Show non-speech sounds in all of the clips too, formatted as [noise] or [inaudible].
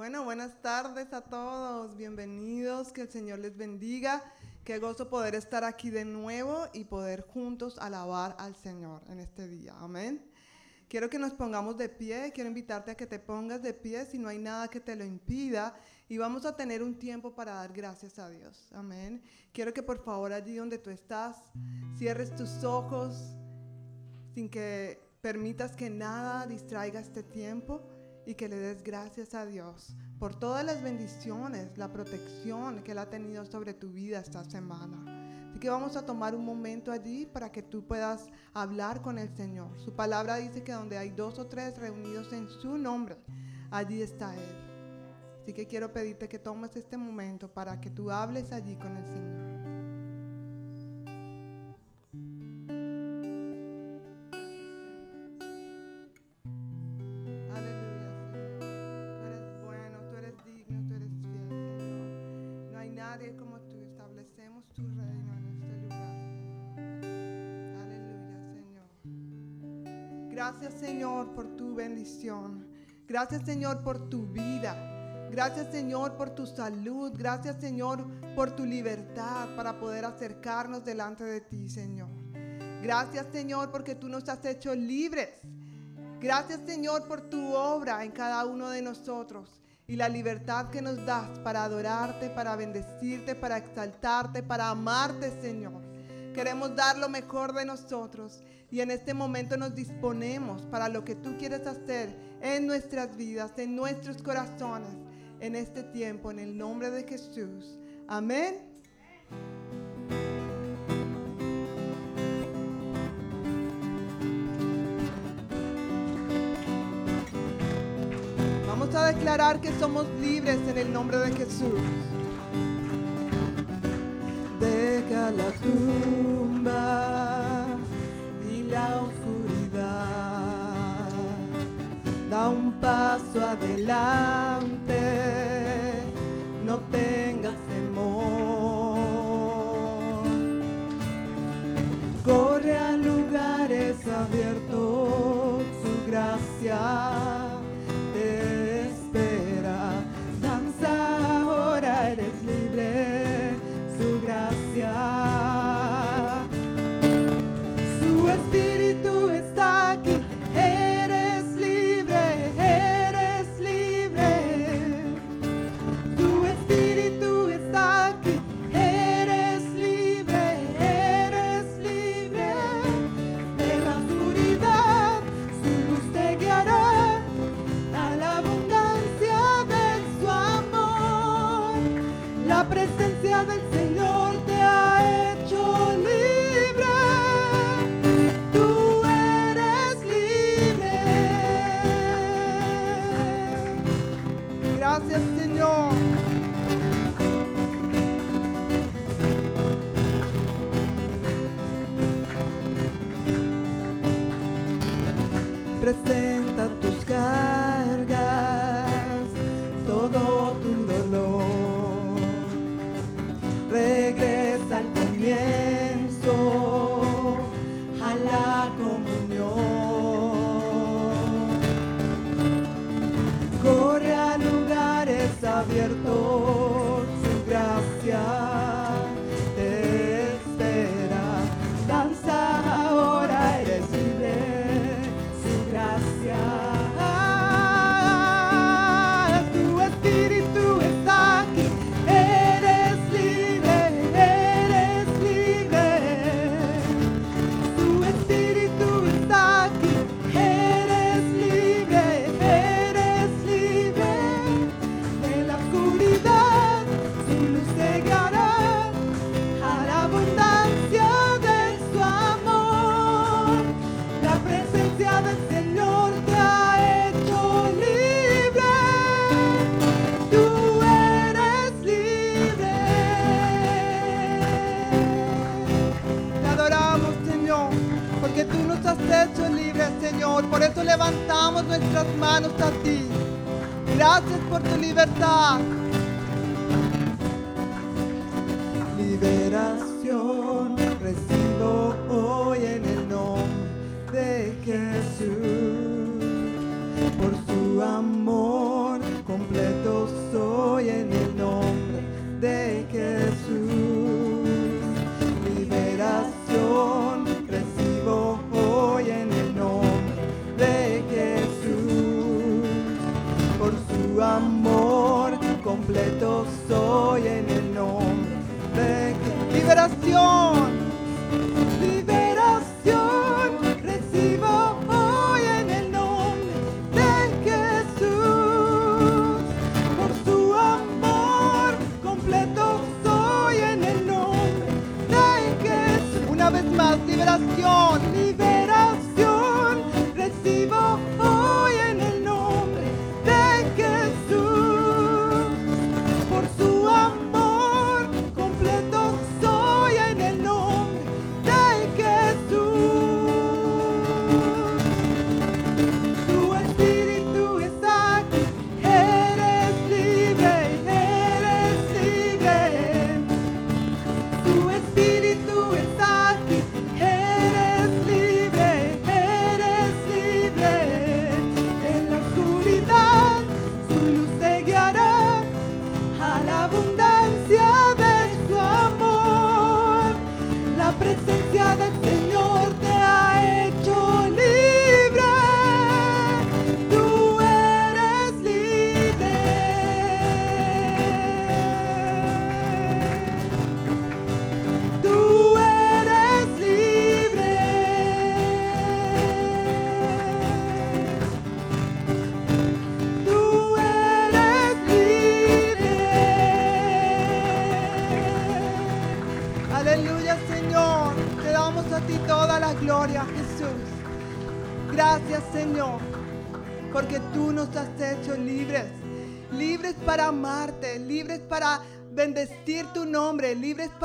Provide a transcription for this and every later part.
Bueno, buenas tardes a todos, bienvenidos, que el Señor les bendiga. Qué gozo poder estar aquí de nuevo y poder juntos alabar al Señor en este día. Amén. Quiero que nos pongamos de pie, quiero invitarte a que te pongas de pie si no hay nada que te lo impida y vamos a tener un tiempo para dar gracias a Dios. Amén. Quiero que por favor allí donde tú estás cierres tus ojos sin que permitas que nada distraiga este tiempo y que le des gracias a Dios por todas las bendiciones, la protección que Él ha tenido sobre tu vida esta semana. Así que vamos a tomar un momento allí para que tú puedas hablar con el Señor. Su palabra dice que donde hay dos o tres reunidos en su nombre, allí está Él. Así que quiero pedirte que tomes este momento para que tú hables allí con el Señor. Gracias Señor por tu vida. Gracias Señor por tu salud. Gracias Señor por tu libertad para poder acercarnos delante de ti Señor. Gracias Señor porque tú nos has hecho libres. Gracias Señor por tu obra en cada uno de nosotros y la libertad que nos das para adorarte, para bendecirte, para exaltarte, para amarte Señor. Queremos dar lo mejor de nosotros y en este momento nos disponemos para lo que tú quieres hacer en nuestras vidas, en nuestros corazones, en este tiempo, en el nombre de Jesús. Amén. Vamos a declarar que somos libres en el nombre de Jesús la tumba y la oscuridad. Da un paso adelante, no tengas temor. Corre a lugares abiertos, su gracia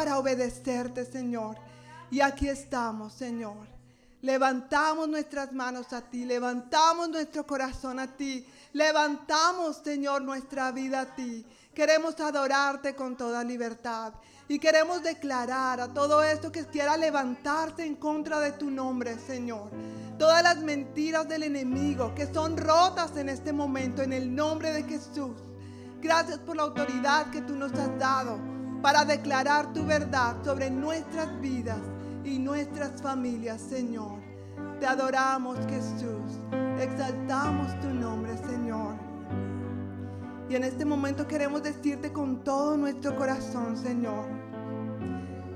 para obedecerte, Señor. Y aquí estamos, Señor. Levantamos nuestras manos a ti, levantamos nuestro corazón a ti, levantamos, Señor, nuestra vida a ti. Queremos adorarte con toda libertad y queremos declarar a todo esto que quiera levantarse en contra de tu nombre, Señor. Todas las mentiras del enemigo que son rotas en este momento en el nombre de Jesús. Gracias por la autoridad que tú nos has dado para declarar tu verdad sobre nuestras vidas y nuestras familias, Señor. Te adoramos, Jesús. Exaltamos tu nombre, Señor. Y en este momento queremos decirte con todo nuestro corazón, Señor,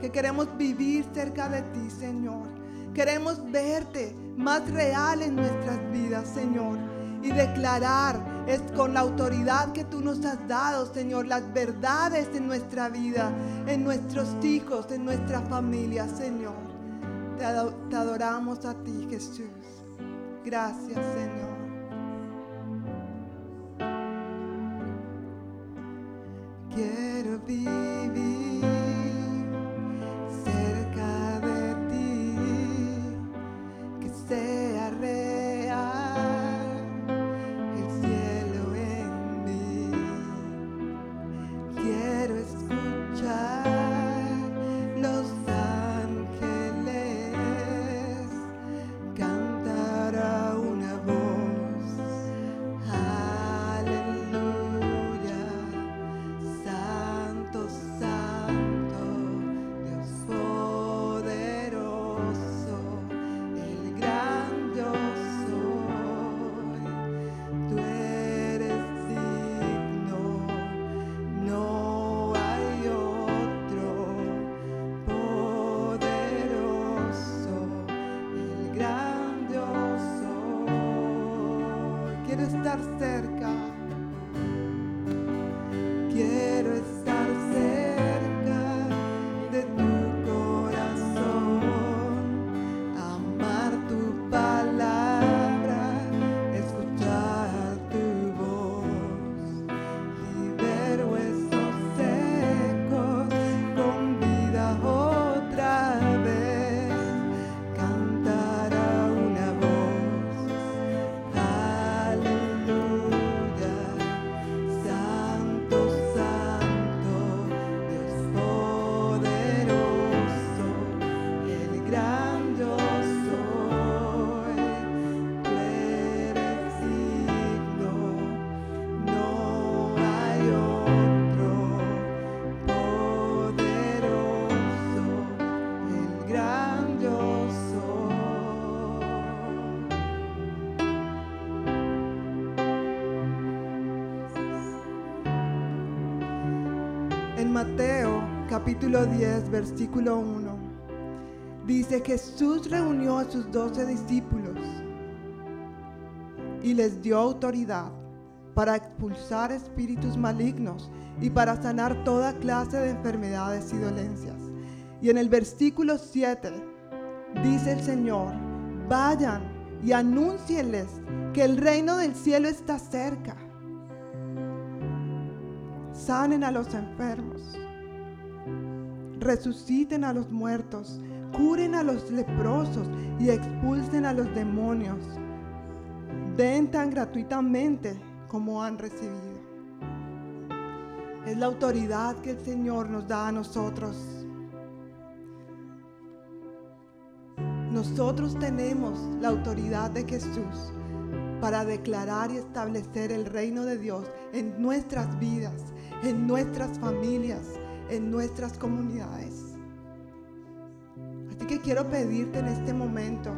que queremos vivir cerca de ti, Señor. Queremos verte más real en nuestras vidas, Señor. Y declarar es con la autoridad que tú nos has dado, Señor, las verdades en nuestra vida, en nuestros hijos, en nuestra familia, Señor. Te, te adoramos a ti, Jesús. Gracias, Señor. Quiero vivir cerca capítulo 10, versículo 1, dice, Jesús reunió a sus doce discípulos y les dio autoridad para expulsar espíritus malignos y para sanar toda clase de enfermedades y dolencias. Y en el versículo 7 dice el Señor, vayan y anúncienles que el reino del cielo está cerca. Sanen a los enfermos, resuciten a los muertos, curen a los leprosos y expulsen a los demonios. Den tan gratuitamente como han recibido. Es la autoridad que el Señor nos da a nosotros. Nosotros tenemos la autoridad de Jesús para declarar y establecer el reino de Dios en nuestras vidas, en nuestras familias, en nuestras comunidades. Así que quiero pedirte en este momento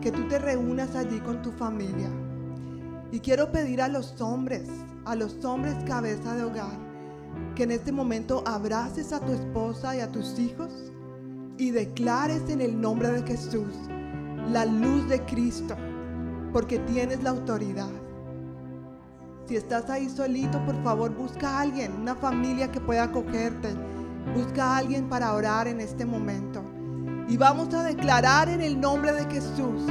que tú te reúnas allí con tu familia. Y quiero pedir a los hombres, a los hombres cabeza de hogar, que en este momento abraces a tu esposa y a tus hijos y declares en el nombre de Jesús la luz de Cristo, porque tienes la autoridad. Si estás ahí solito, por favor, busca a alguien, una familia que pueda acogerte. Busca a alguien para orar en este momento. Y vamos a declarar en el nombre de Jesús,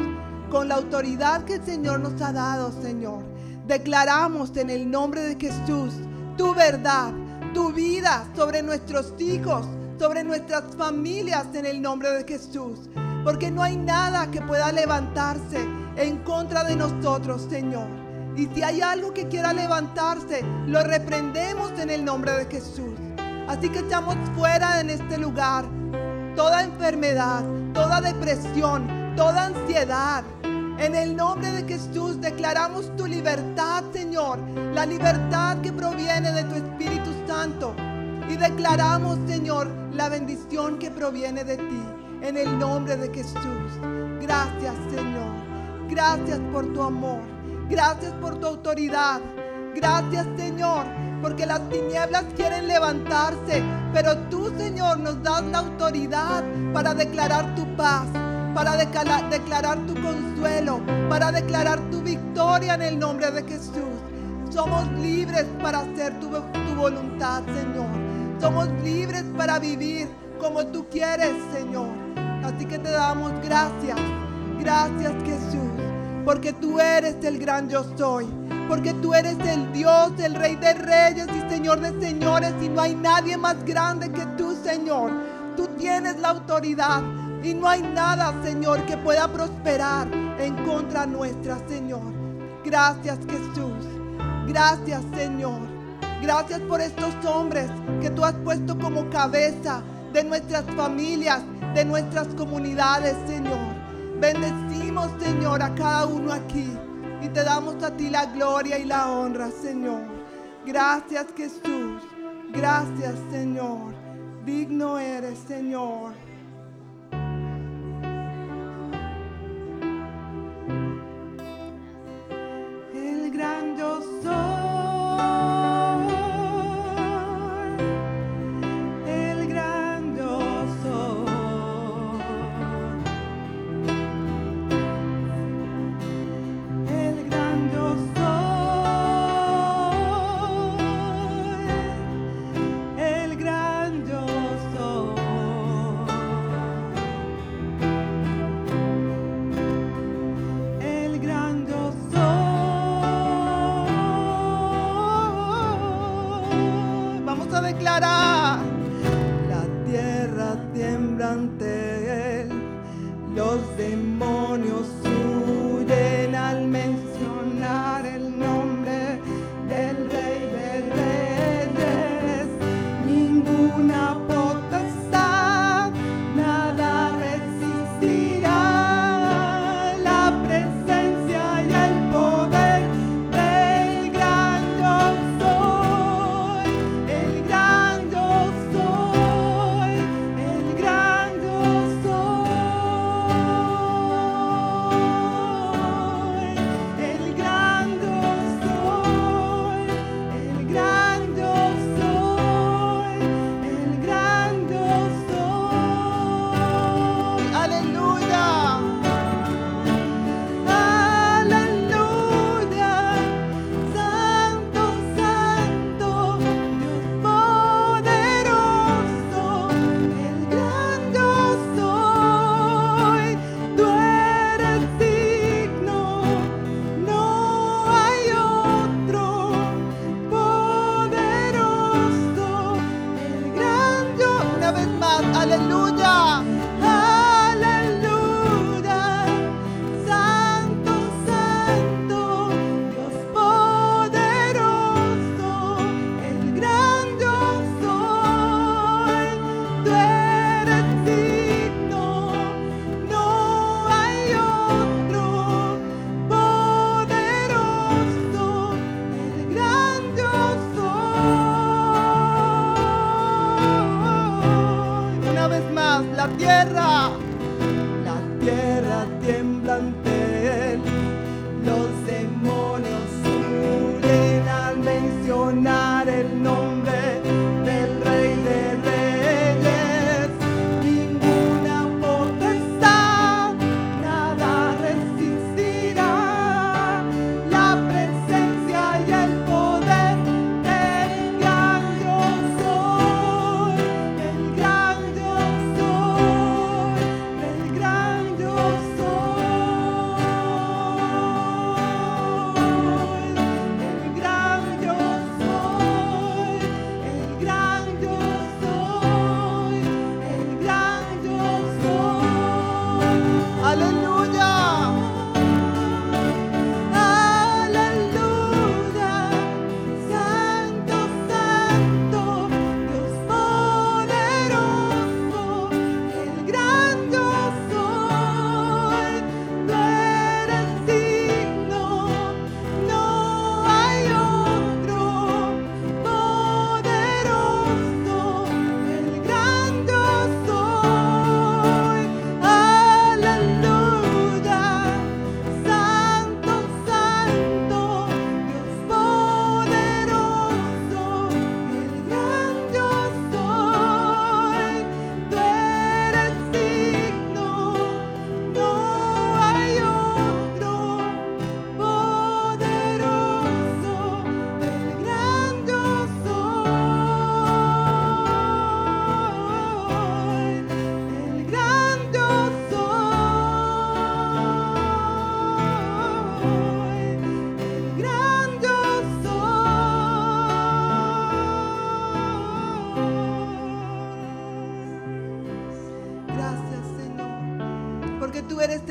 con la autoridad que el Señor nos ha dado, Señor. Declaramos en el nombre de Jesús tu verdad, tu vida sobre nuestros hijos, sobre nuestras familias en el nombre de Jesús. Porque no hay nada que pueda levantarse en contra de nosotros, Señor. Y si hay algo que quiera levantarse, lo reprendemos en el nombre de Jesús. Así que echamos fuera en este lugar toda enfermedad, toda depresión, toda ansiedad. En el nombre de Jesús declaramos tu libertad, Señor, la libertad que proviene de tu Espíritu Santo. Y declaramos, Señor, la bendición que proviene de ti. En el nombre de Jesús. Gracias, Señor. Gracias por tu amor. Gracias por tu autoridad. Gracias, Señor, porque las tinieblas quieren levantarse, pero tú, Señor, nos das la autoridad para declarar tu paz, para declarar, tu consuelo, para declarar tu victoria en el nombre de Jesús. Somos libres para hacer tu, voluntad, Señor. Somos libres para vivir como tú quieres, Señor. Así que te damos gracias. Gracias, Jesús, porque tú eres el gran yo soy porque tú eres el Dios, el Rey de Reyes y Señor de Señores, y no hay nadie más grande que tú, Señor. Tú tienes la autoridad y no hay nada, Señor, que pueda prosperar en contra nuestra, Señor. Gracias, Jesús. Gracias, Señor. Gracias por estos hombres que tú has puesto como cabeza de nuestras familias, de nuestras comunidades, Señor. Bendecimos, Señor, a cada uno aquí. Y te damos a ti la gloria y la honra, Señor. Gracias Jesús. Gracias, Señor. Digno eres, Señor. El gran yo levantamos they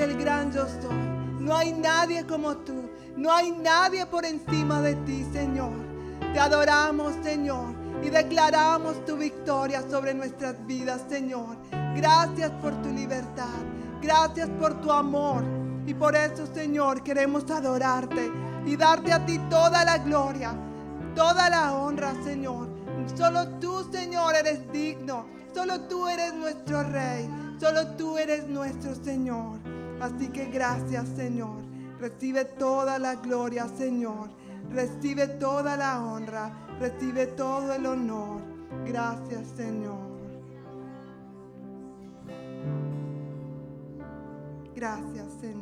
el gran yo soy. No hay nadie como tú. No hay nadie por encima de ti, Señor. Te adoramos, Señor. Y declaramos tu victoria sobre nuestras vidas, Señor. Gracias por tu libertad. Gracias por tu amor. Y por eso, Señor, queremos adorarte y darte a ti toda la gloria, toda la honra, Señor. Solo tú, Señor, eres digno. Solo tú eres nuestro Rey. Solo tú eres nuestro Señor. Así que gracias, Señor. Recibe toda la gloria, Señor. Recibe toda la honra. Recibe todo el honor. Gracias, Señor. Gracias, Señor.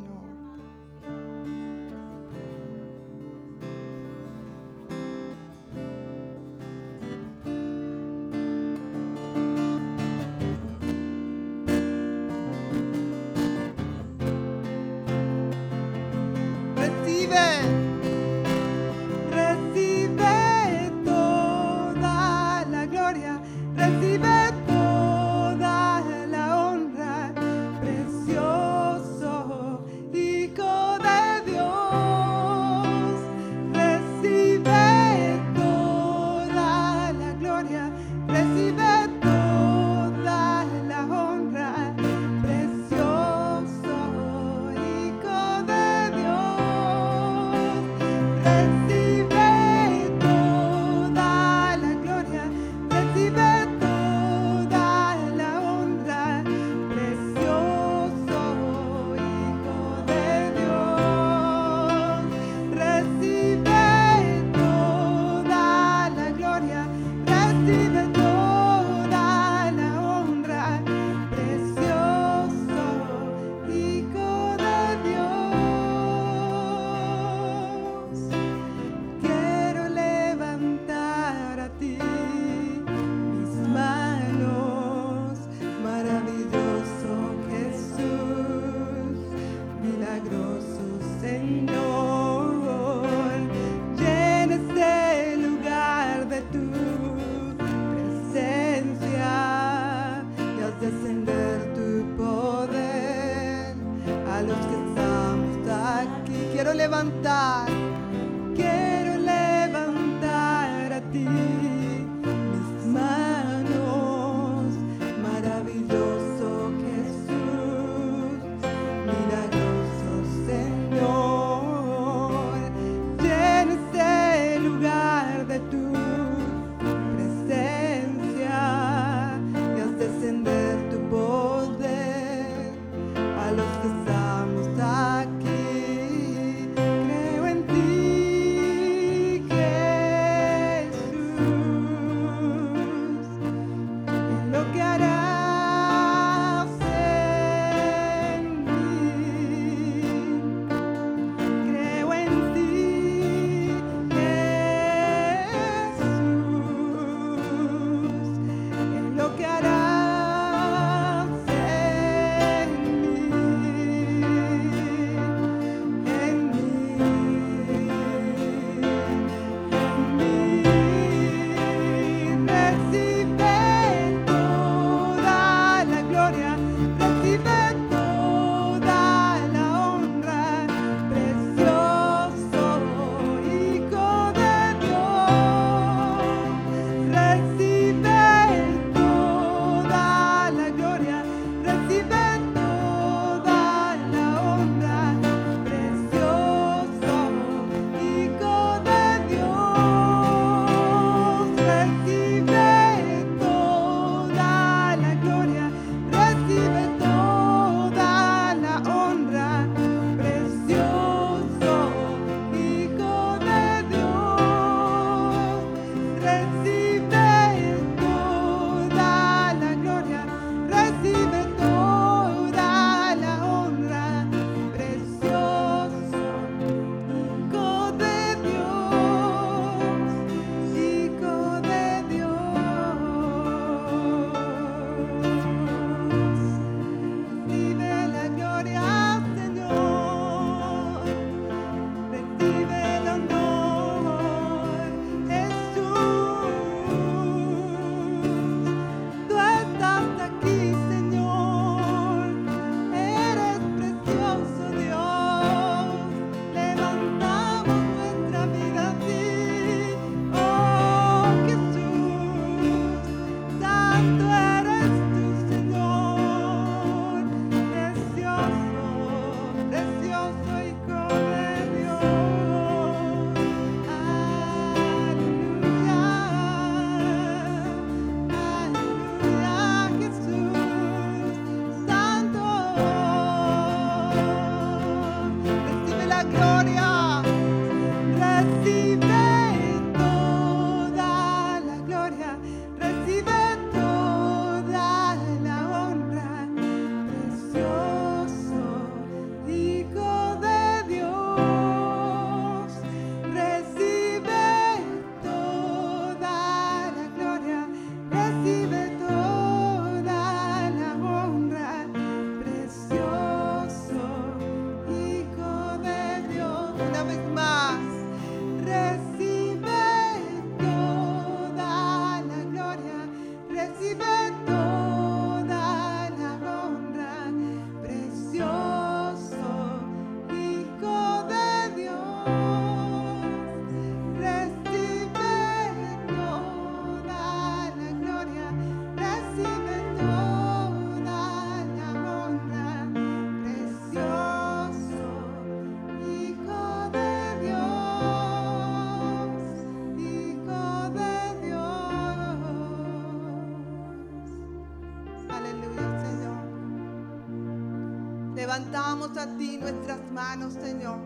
Nuestras manos, Señor,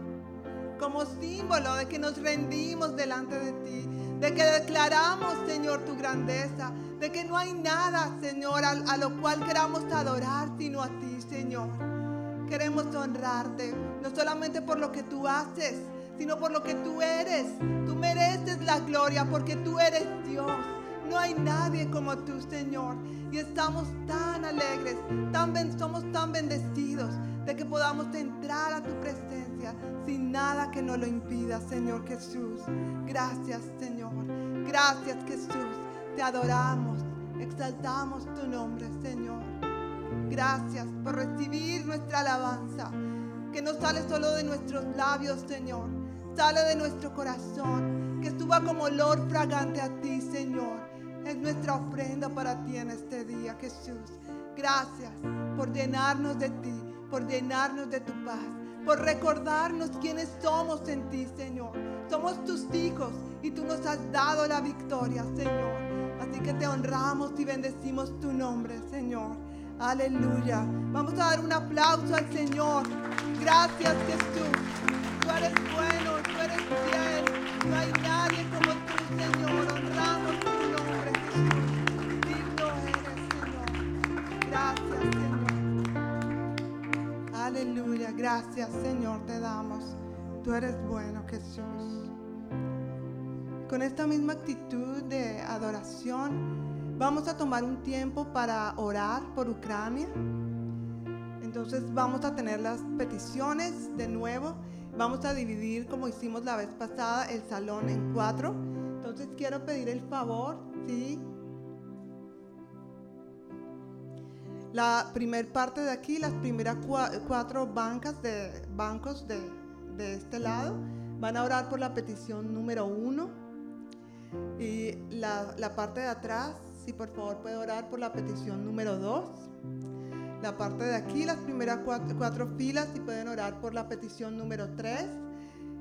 como símbolo de que nos rendimos delante de ti, de que declaramos, Señor, tu grandeza, de que no hay nada, Señor, a, lo cual queramos adorar sino a ti, Señor. Queremos honrarte, no solamente por lo que tú haces, sino por lo que tú eres. Tú mereces la gloria porque tú eres Dios. No hay nadie como tú, Señor. Y estamos tan alegres, tan, somos tan bendecidos de que podamos entrar a tu presencia sin nada que nos lo impida, Señor Jesús. Gracias, Señor. Gracias, Jesús. Te adoramos, exaltamos tu nombre, Señor. Gracias por recibir nuestra alabanza, que no sale solo de nuestros labios, Señor, sale de nuestro corazón, que suba como olor fragante a ti, Señor. Es nuestra ofrenda para ti en este día, Jesús. Gracias por llenarnos de ti por llenarnos de tu paz, por recordarnos quiénes somos en ti, Señor. Somos tus hijos y tú nos has dado la victoria, Señor. Así que te honramos y bendecimos tu nombre, Señor. Aleluya. Vamos a dar un aplauso al Señor. Gracias, Jesús. Tú eres bueno, tú eres fiel. No hay nadie como tú, Señor. Honramos tu nombre, Jesús. Digno eres, Señor. Gracias, gracias Señor te damos. Tú eres bueno Jesús. Con esta misma actitud de adoración, vamos a tomar un tiempo para orar por Ucrania. Entonces vamos a tener las peticiones de nuevo. Vamos a dividir, como hicimos la vez pasada, el salón en cuatro. Entonces quiero pedir el favor, ¿sí? La primera parte de aquí, las primeras cuatro bancas de bancos de, este lado, van a orar por la petición número uno. Y la, parte de atrás, si por favor puede orar por la petición número dos. La parte de aquí, las primeras cuatro, cuatro filas, si pueden orar por la petición número tres.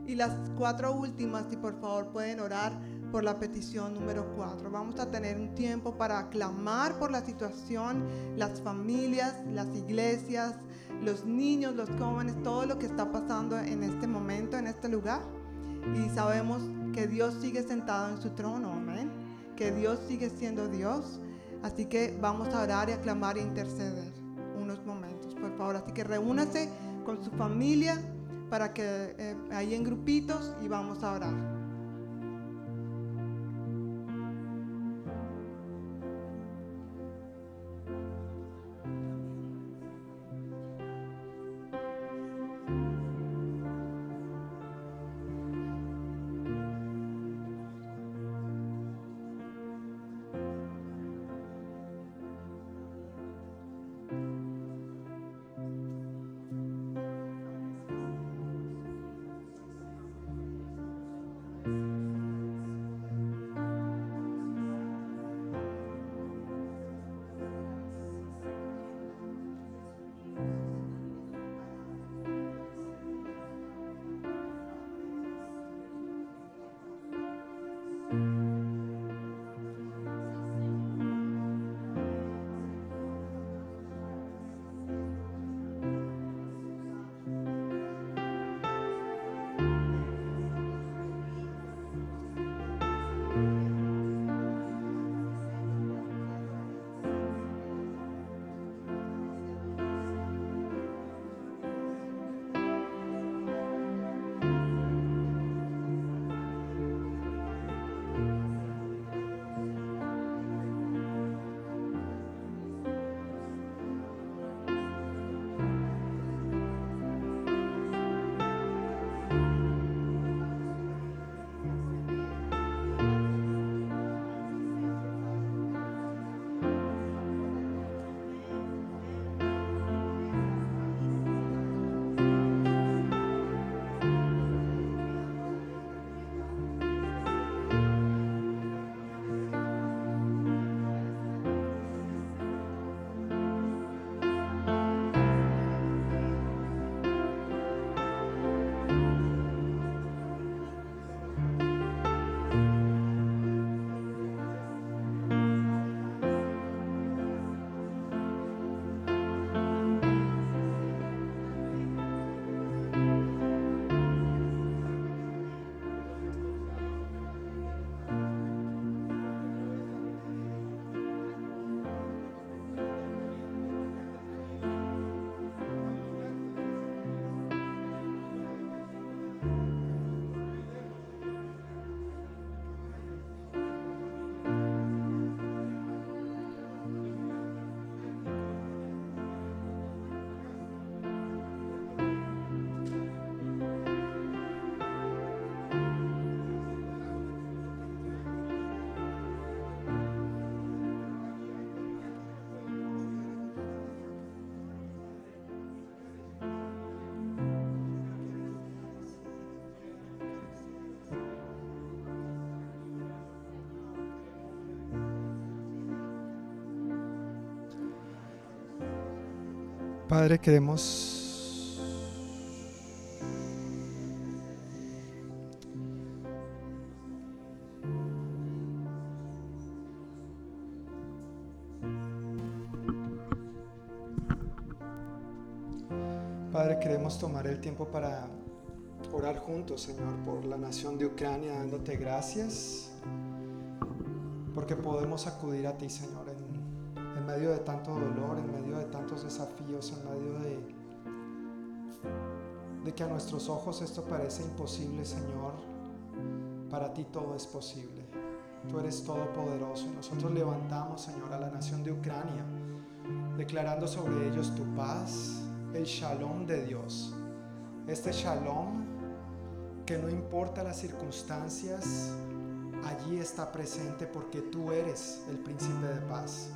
Y las cuatro últimas, si por favor pueden orar por la petición número 4. Vamos a tener un tiempo para clamar por la situación, las familias, las iglesias, los niños, los jóvenes, todo lo que está pasando en este momento, en este lugar. Y sabemos que Dios sigue sentado en su trono, amén. que Dios sigue siendo Dios. Así que vamos a orar y a clamar e interceder unos momentos, por favor. Así que reúnase con su familia para que eh, ahí en grupitos y vamos a orar. Padre, queremos Padre, queremos tomar el tiempo para orar juntos, Señor, por la nación de Ucrania, dándote gracias, porque podemos acudir a ti, Señor, medio de tanto dolor, en medio de tantos desafíos, en medio de, de que a nuestros ojos esto parece imposible, Señor, para ti todo es posible. Tú eres todopoderoso y nosotros levantamos, Señor, a la nación de Ucrania, declarando sobre ellos tu paz, el shalom de Dios. Este shalom que no importa las circunstancias, allí está presente porque tú eres el príncipe de paz.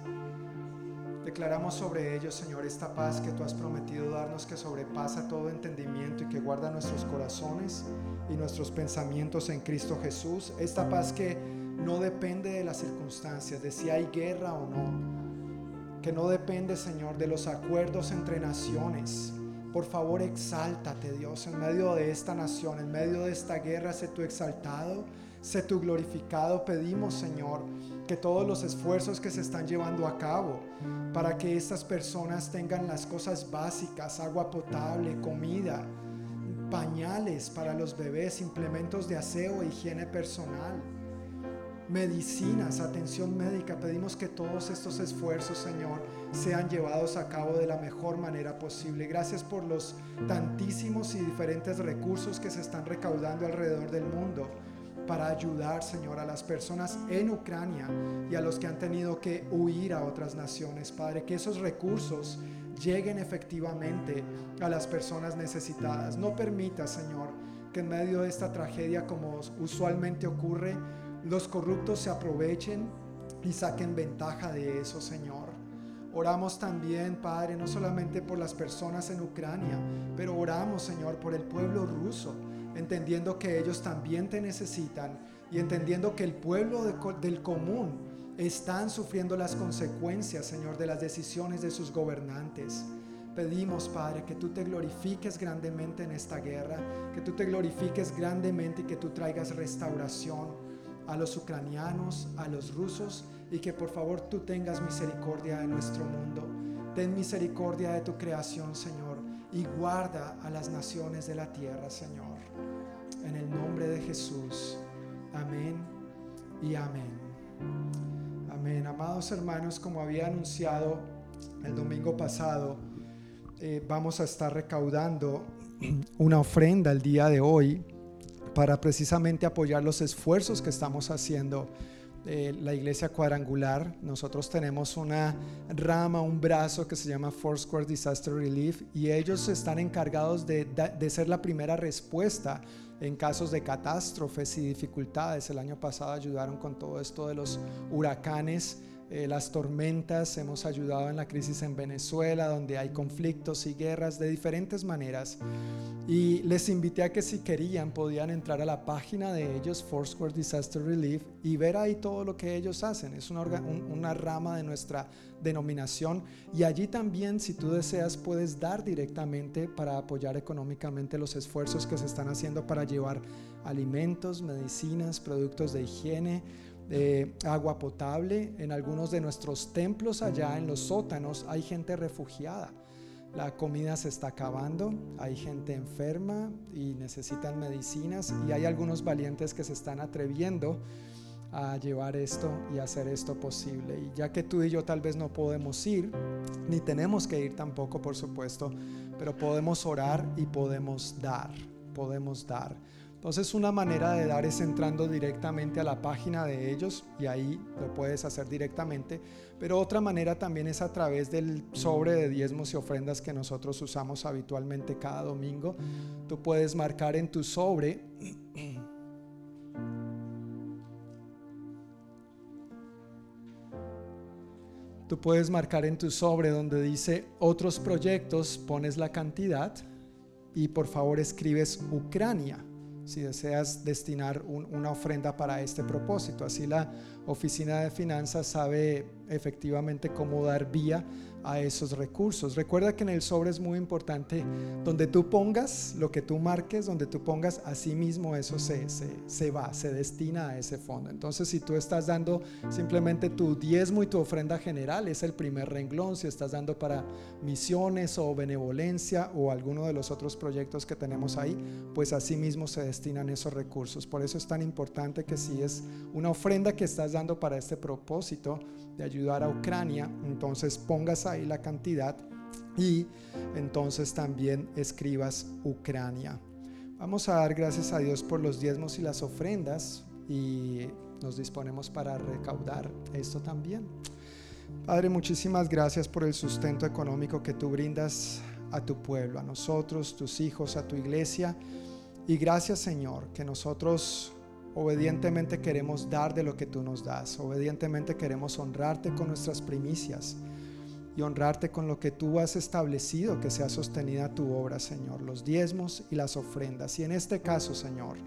Declaramos sobre ellos, Señor, esta paz que tú has prometido darnos, que sobrepasa todo entendimiento y que guarda nuestros corazones y nuestros pensamientos en Cristo Jesús. Esta paz que no depende de las circunstancias, de si hay guerra o no. Que no depende, Señor, de los acuerdos entre naciones. Por favor, exáltate, Dios, en medio de esta nación, en medio de esta guerra, sé tú exaltado, sé tú glorificado. Pedimos, Señor, que todos los esfuerzos que se están llevando a cabo para que estas personas tengan las cosas básicas, agua potable, comida, pañales para los bebés, implementos de aseo higiene personal. medicinas, atención médica. Pedimos que todos estos esfuerzos, Señor, sean llevados a cabo de la mejor manera posible. Gracias por los tantísimos y diferentes recursos que se están recaudando alrededor del mundo para ayudar, Señor, a las personas en Ucrania y a los que han tenido que huir a otras naciones. Padre, que esos recursos lleguen efectivamente a las personas necesitadas. No permita, Señor, que en medio de esta tragedia, como usualmente ocurre, los corruptos se aprovechen y saquen ventaja de eso, Señor. Oramos también, Padre, no solamente por las personas en Ucrania, pero oramos, Señor, por el pueblo ruso, entendiendo que ellos también te necesitan y entendiendo que el pueblo del común están sufriendo las consecuencias, Señor, de las decisiones de sus gobernantes. Pedimos, Padre, que tú te glorifiques grandemente en esta guerra, que tú te glorifiques grandemente y que tú traigas restauración a los ucranianos, a los rusos, y que por favor tú tengas misericordia de nuestro mundo. Ten misericordia de tu creación, Señor, y guarda a las naciones de la tierra, Señor. En el nombre de Jesús. Amén y amén. Amén. Amados hermanos, como había anunciado el domingo pasado, eh, vamos a estar recaudando [clears throat] una ofrenda el día de hoy para precisamente apoyar los esfuerzos que estamos haciendo. la iglesia cuadrangular, nosotros tenemos una rama, un brazo que se llama Foursquare Disaster Relief y ellos están encargados de, de ser la primera respuesta en casos de catástrofes y dificultades. El año pasado ayudaron con todo esto de los huracanes eh, las tormentas, hemos ayudado en la crisis en Venezuela, donde hay conflictos y guerras de diferentes maneras. Y les invité a que si querían podían entrar a la página de ellos, Foursquare Disaster Relief, y ver ahí todo lo que ellos hacen. Es una, una rama de nuestra denominación y allí también si tú deseas puedes dar directamente para apoyar económicamente los esfuerzos que se están haciendo para llevar alimentos, medicinas, productos de higiene agua potable. En algunos de nuestros templos allá en los sótanos hay gente refugiada. La comida se está acabando, hay gente enferma y necesitan medicinas y hay algunos valientes que se están atreviendo a llevar esto y hacer esto posible. Y ya que tú y yo tal vez no podemos ir, ni tenemos que ir tampoco, por supuesto, pero podemos orar y podemos dar, podemos dar. Entonces una manera de dar es entrando directamente a la página de ellos y ahí lo puedes hacer directamente. Pero otra manera también es a través del sobre de diezmos y ofrendas que nosotros usamos habitualmente cada domingo. Tú puedes marcar en tu sobre. Tú puedes marcar en tu sobre donde dice otros proyectos, pones la cantidad y por favor escribes Ucrania si deseas destinar una ofrenda para este propósito. Así la oficina de finanzas sabe efectivamente cómo dar vía a esos recursos. Recuerda que en el sobre es muy importante donde tú pongas lo que tú marques, donde tú pongas, así mismo eso se, se, va, se destina a ese fondo. Entonces, si tú estás dando simplemente tu diezmo y tu ofrenda general, es el primer renglón. Si estás dando para misiones o benevolencia o alguno de los otros proyectos que tenemos ahí, pues así mismo se destinan esos recursos. Por eso es tan importante que si es una ofrenda que estás dando para este propósito, de ayudar a Ucrania, entonces pongas ahí la cantidad y entonces también escribas Ucrania. Vamos a dar gracias a Dios por los diezmos y las ofrendas y nos disponemos para recaudar esto también. Padre, muchísimas gracias por el sustento económico que tú brindas a tu pueblo, a nosotros, tus hijos, a tu iglesia. Y gracias Señor, que nosotros Obedientemente queremos dar de lo que tú nos das. Obedientemente queremos honrarte con nuestras primicias y honrarte con lo que tú has establecido que sea sostenida tu obra, Señor, los diezmos y las ofrendas. Y en este caso, Señor,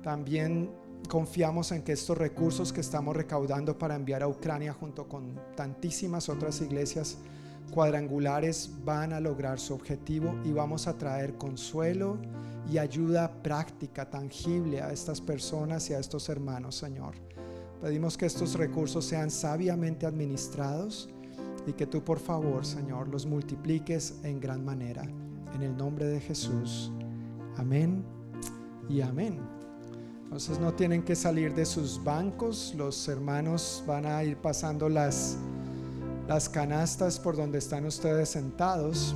también confiamos en que estos recursos que estamos recaudando para enviar a Ucrania junto con tantísimas otras iglesias cuadrangulares van a lograr su objetivo y vamos a traer consuelo y ayuda práctica, tangible a estas personas y a estos hermanos, Señor. Pedimos que estos recursos sean sabiamente administrados y que tú, por favor, Señor, los multipliques en gran manera. En el nombre de Jesús. Amén y amén. Entonces no tienen que salir de sus bancos, los hermanos van a ir pasando las, las canastas por donde están ustedes sentados.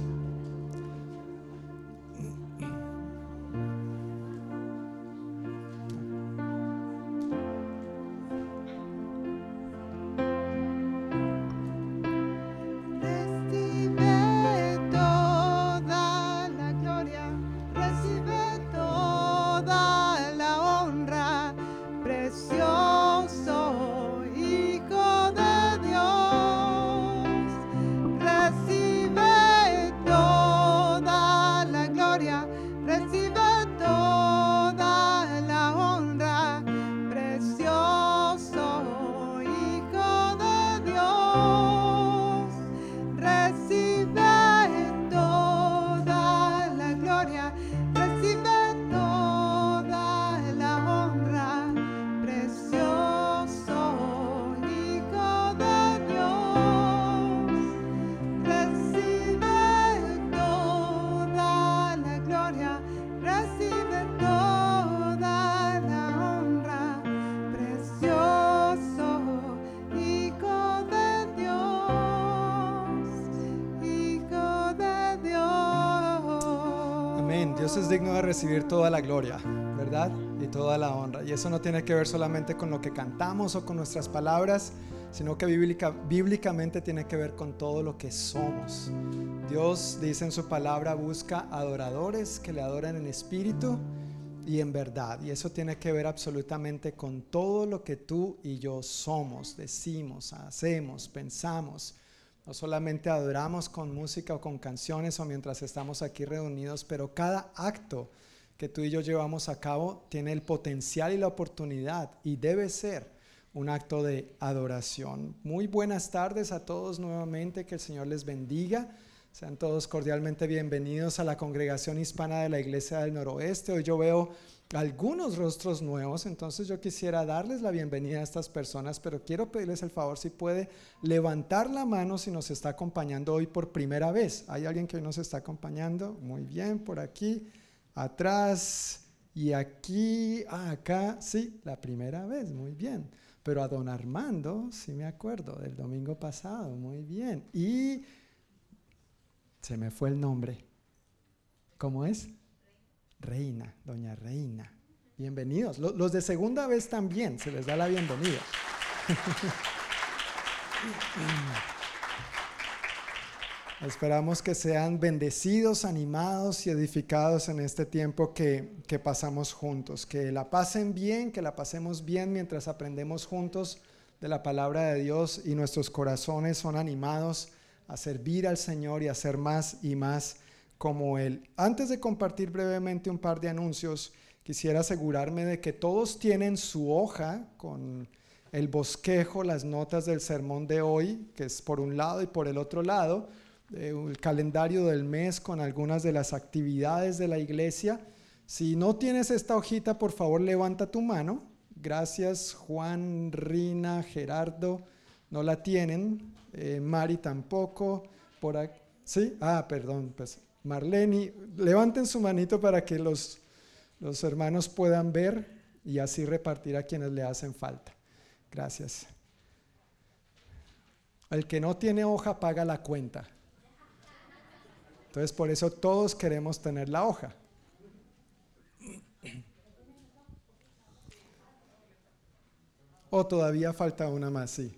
Recibir toda la gloria, ¿verdad? Y toda la honra. Y eso no tiene que ver solamente con lo que cantamos o con nuestras palabras, sino que bíblicamente tiene que ver con todo lo que somos. Dios dice en su palabra, busca adoradores que le adoren en espíritu y en verdad. Y eso tiene que ver absolutamente con todo lo que tú y yo somos, decimos, hacemos, pensamos. No solamente adoramos con música o con canciones o mientras estamos aquí reunidos, pero cada acto que tú y yo llevamos a cabo tiene el potencial y la oportunidad y debe ser un acto de adoración. Muy buenas tardes a todos nuevamente, que el Señor les bendiga. Sean todos cordialmente bienvenidos a la congregación hispana de la Iglesia del Noroeste. Hoy yo veo algunos rostros nuevos, entonces yo quisiera darles la bienvenida a estas personas, pero quiero pedirles el favor si puede levantar la mano si nos está acompañando hoy por primera vez. ¿Hay alguien que hoy nos está acompañando? Muy bien, por aquí, atrás y aquí, ah, acá, sí, la primera vez, muy bien. Pero a don Armando, sí me acuerdo, del domingo pasado, muy bien. Y se me fue el nombre. ¿Cómo es? Reina, doña Reina. Bienvenidos. Los de segunda vez también, se les da la bienvenida. [laughs] Esperamos que sean bendecidos, animados y edificados en este tiempo que, que, pasamos juntos. Que la pasen bien, que la pasemos bien mientras aprendemos juntos de la palabra de Dios y nuestros corazones son animados a servir al Señor y a ser más y más como Él. Antes de compartir brevemente un par de anuncios, quisiera asegurarme de que todos tienen su hoja con el bosquejo, las notas del sermón de hoy, que es por un lado y por el otro lado, el calendario del mes con algunas de las actividades de la iglesia. Si no tienes esta hojita, por favor levanta tu mano. Gracias Juan, Rina, Gerardo, no la tienen. Eh, Mari tampoco. Por aquí. ¿Sí? Ah, perdón, pues Marlene, levanten su manito para que los, los hermanos puedan ver y así repartir a quienes le hacen falta. Gracias. El que no tiene hoja paga la cuenta. Entonces por eso todos queremos tener la hoja. O todavía falta una más, sí.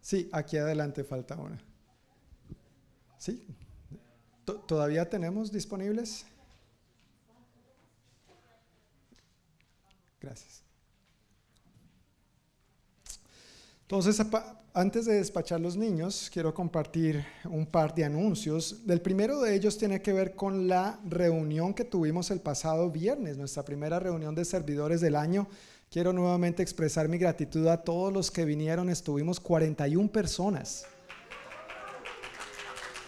Sí, aquí adelante falta una. Sí, ¿Todavía tenemos disponibles? Gracias. Entonces, antes de despachar los niños, quiero compartir un par de anuncios. El primero de ellos tiene que ver con la reunión que tuvimos el pasado viernes, nuestra primera reunión de servidores del año. Quiero nuevamente expresar mi gratitud a todos los que vinieron. Estuvimos 41 personas.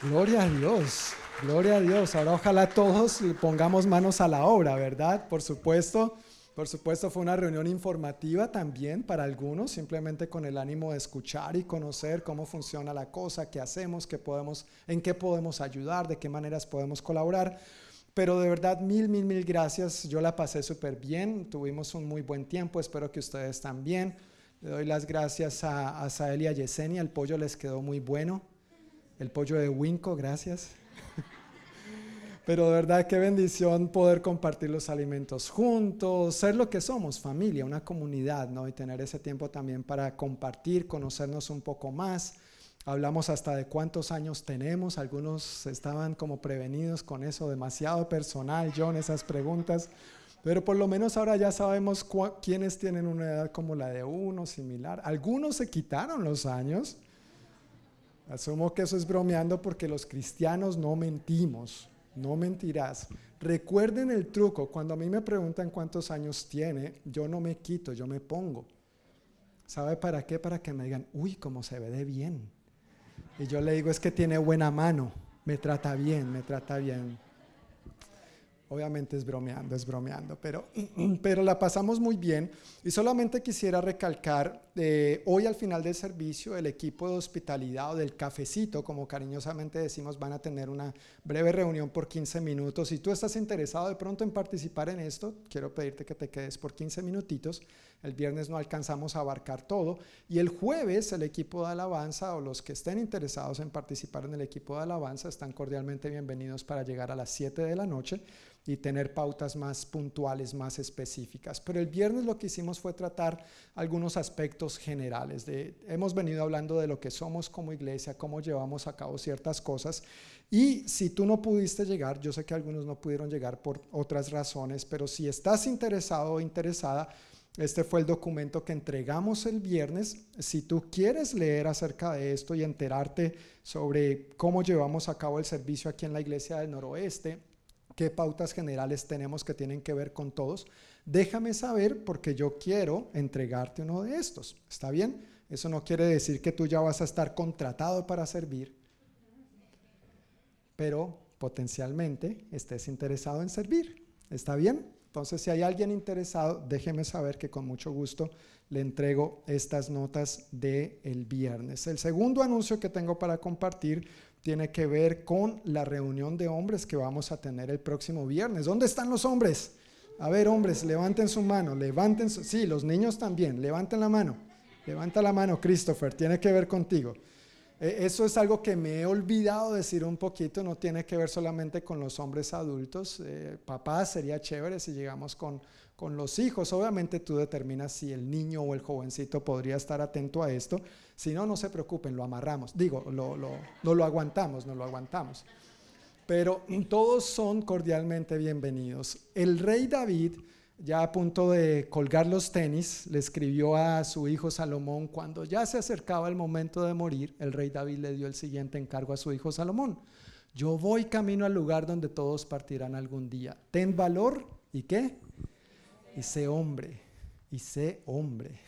Gloria a Dios. Gloria a Dios. Ahora ojalá todos pongamos manos a la obra, ¿verdad? Por supuesto. Por supuesto fue una reunión informativa también para algunos, simplemente con el ánimo de escuchar y conocer cómo funciona la cosa, qué hacemos, qué podemos, en qué podemos ayudar, de qué maneras podemos colaborar. pero de verdad mil, mil, mil gracias. Yo la pasé súper bien, tuvimos un muy buen tiempo, espero que ustedes también. Le doy las gracias a, a Sael y a Yesenia, el pollo les quedó muy bueno. El pollo de Winco, gracias. Pero de verdad qué bendición poder compartir los alimentos juntos, ser lo que somos, familia, una comunidad, ¿no? Y tener ese tiempo también para compartir, conocernos un poco más. Hablamos hasta de cuántos años tenemos, algunos estaban como prevenidos con eso, demasiado personal, John, esas preguntas. Pero por lo menos ahora ya sabemos quiénes tienen una edad como la de uno, similar. Algunos se quitaron los años. Asumo que eso es bromeando porque los cristianos no mentimos no mentirás. Recuerden el truco, cuando a mí me preguntan cuántos años tiene, yo no me quito, yo me pongo. ¿Sabe para qué? Para que me digan, uy, cómo se ve de bien. Y yo le digo, es que tiene buena mano, me trata bien, me trata bien. Obviamente es bromeando, es bromeando, pero, [clears throat] pero la pasamos muy bien. Y solamente quisiera recalcar, eh, hoy al final del servicio, el equipo de hospitalidad o del cafecito, como cariñosamente decimos, van a tener una breve reunión por 15 minutos. Si tú estás interesado de pronto en participar en esto, quiero pedirte que te quedes por 15 minutitos. El viernes no alcanzamos a abarcar todo. Y el jueves el equipo de alabanza o los que estén interesados en participar en el equipo de alabanza están cordialmente bienvenidos para llegar a las 7 de la noche y tener pautas más puntuales, más específicas. Pero el viernes lo que hicimos fue tratar algunos aspectos generales. Hemos venido hablando de lo que somos como iglesia, cómo llevamos a cabo ciertas cosas. Y si tú no pudiste llegar, yo sé que algunos no pudieron llegar por otras razones, pero si estás interesado o interesada, este fue el documento que entregamos el viernes. Si tú quieres leer acerca de esto y enterarte sobre cómo llevamos a cabo el servicio aquí en la Iglesia del Noroeste, qué pautas generales tenemos que tienen que ver con todos, déjame saber porque yo quiero entregarte uno de estos. ¿Está bien? Eso no quiere decir que tú ya vas a estar contratado para servir, pero potencialmente estés interesado en servir. ¿Está bien? Entonces, si hay alguien interesado, déjeme saber que con mucho gusto le entrego estas notas del el viernes. El segundo anuncio que tengo para compartir tiene que ver con la reunión de hombres que vamos a tener el próximo viernes. ¿Dónde están los hombres? A ver, hombres, levanten su mano, levanten su... Sí, los niños también, levanten la mano. Levanta la mano, Christopher, tiene que ver contigo. E, eso es algo que me he olvidado decir un poquito, no tiene que ver solamente con los hombres adultos. Eh, papá, sería chévere si llegamos con con los hijos. Obviamente tú determinas si el niño o el jovencito podría estar atento a esto. Si no, no se preocupen, lo amarramos. Digo, lo, lo, no lo aguantamos, no lo aguantamos. Pero todos son cordialmente bienvenidos. El rey David, ya a punto de colgar los tenis, le escribió a su hijo Salomón, cuando ya se acercaba el momento de morir, el rey David le dio el siguiente encargo a su hijo Salomón. Yo voy camino al lugar donde todos partirán algún día. Ten valor y qué? y sé hombre, y sé hombre.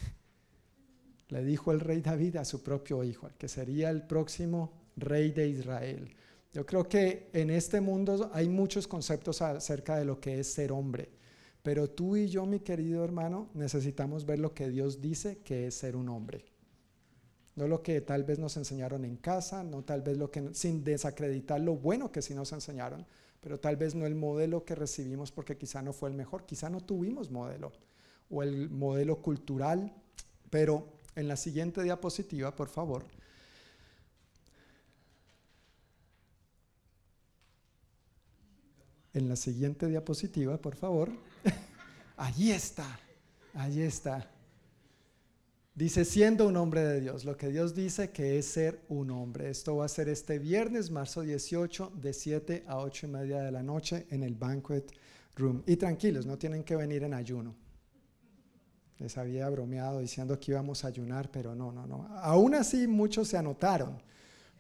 Le dijo el rey David a su propio hijo, al que sería el próximo rey de Israel. Yo creo que en este mundo hay muchos conceptos acerca de lo que es ser hombre, pero tú y yo, mi querido hermano, necesitamos ver lo que Dios dice que es ser un hombre. No lo que tal vez nos enseñaron en casa, no tal vez lo que, sin desacreditar lo bueno que sí nos enseñaron, pero tal vez no el modelo que recibimos porque quizá no fue el mejor, quizá no tuvimos modelo o el modelo cultural, pero en la siguiente diapositiva, por favor. En la siguiente diapositiva, por favor. Allí está, allí está. Dice, siendo un hombre de Dios, lo que Dios dice que es ser un hombre. Esto va a ser este viernes, marzo 18, de 7 a 8 y media de la noche en el Banquet Room. Y tranquilos, no tienen que venir en ayuno. Les había bromeado diciendo que íbamos a ayunar, pero no, no, no. Aún así muchos se anotaron.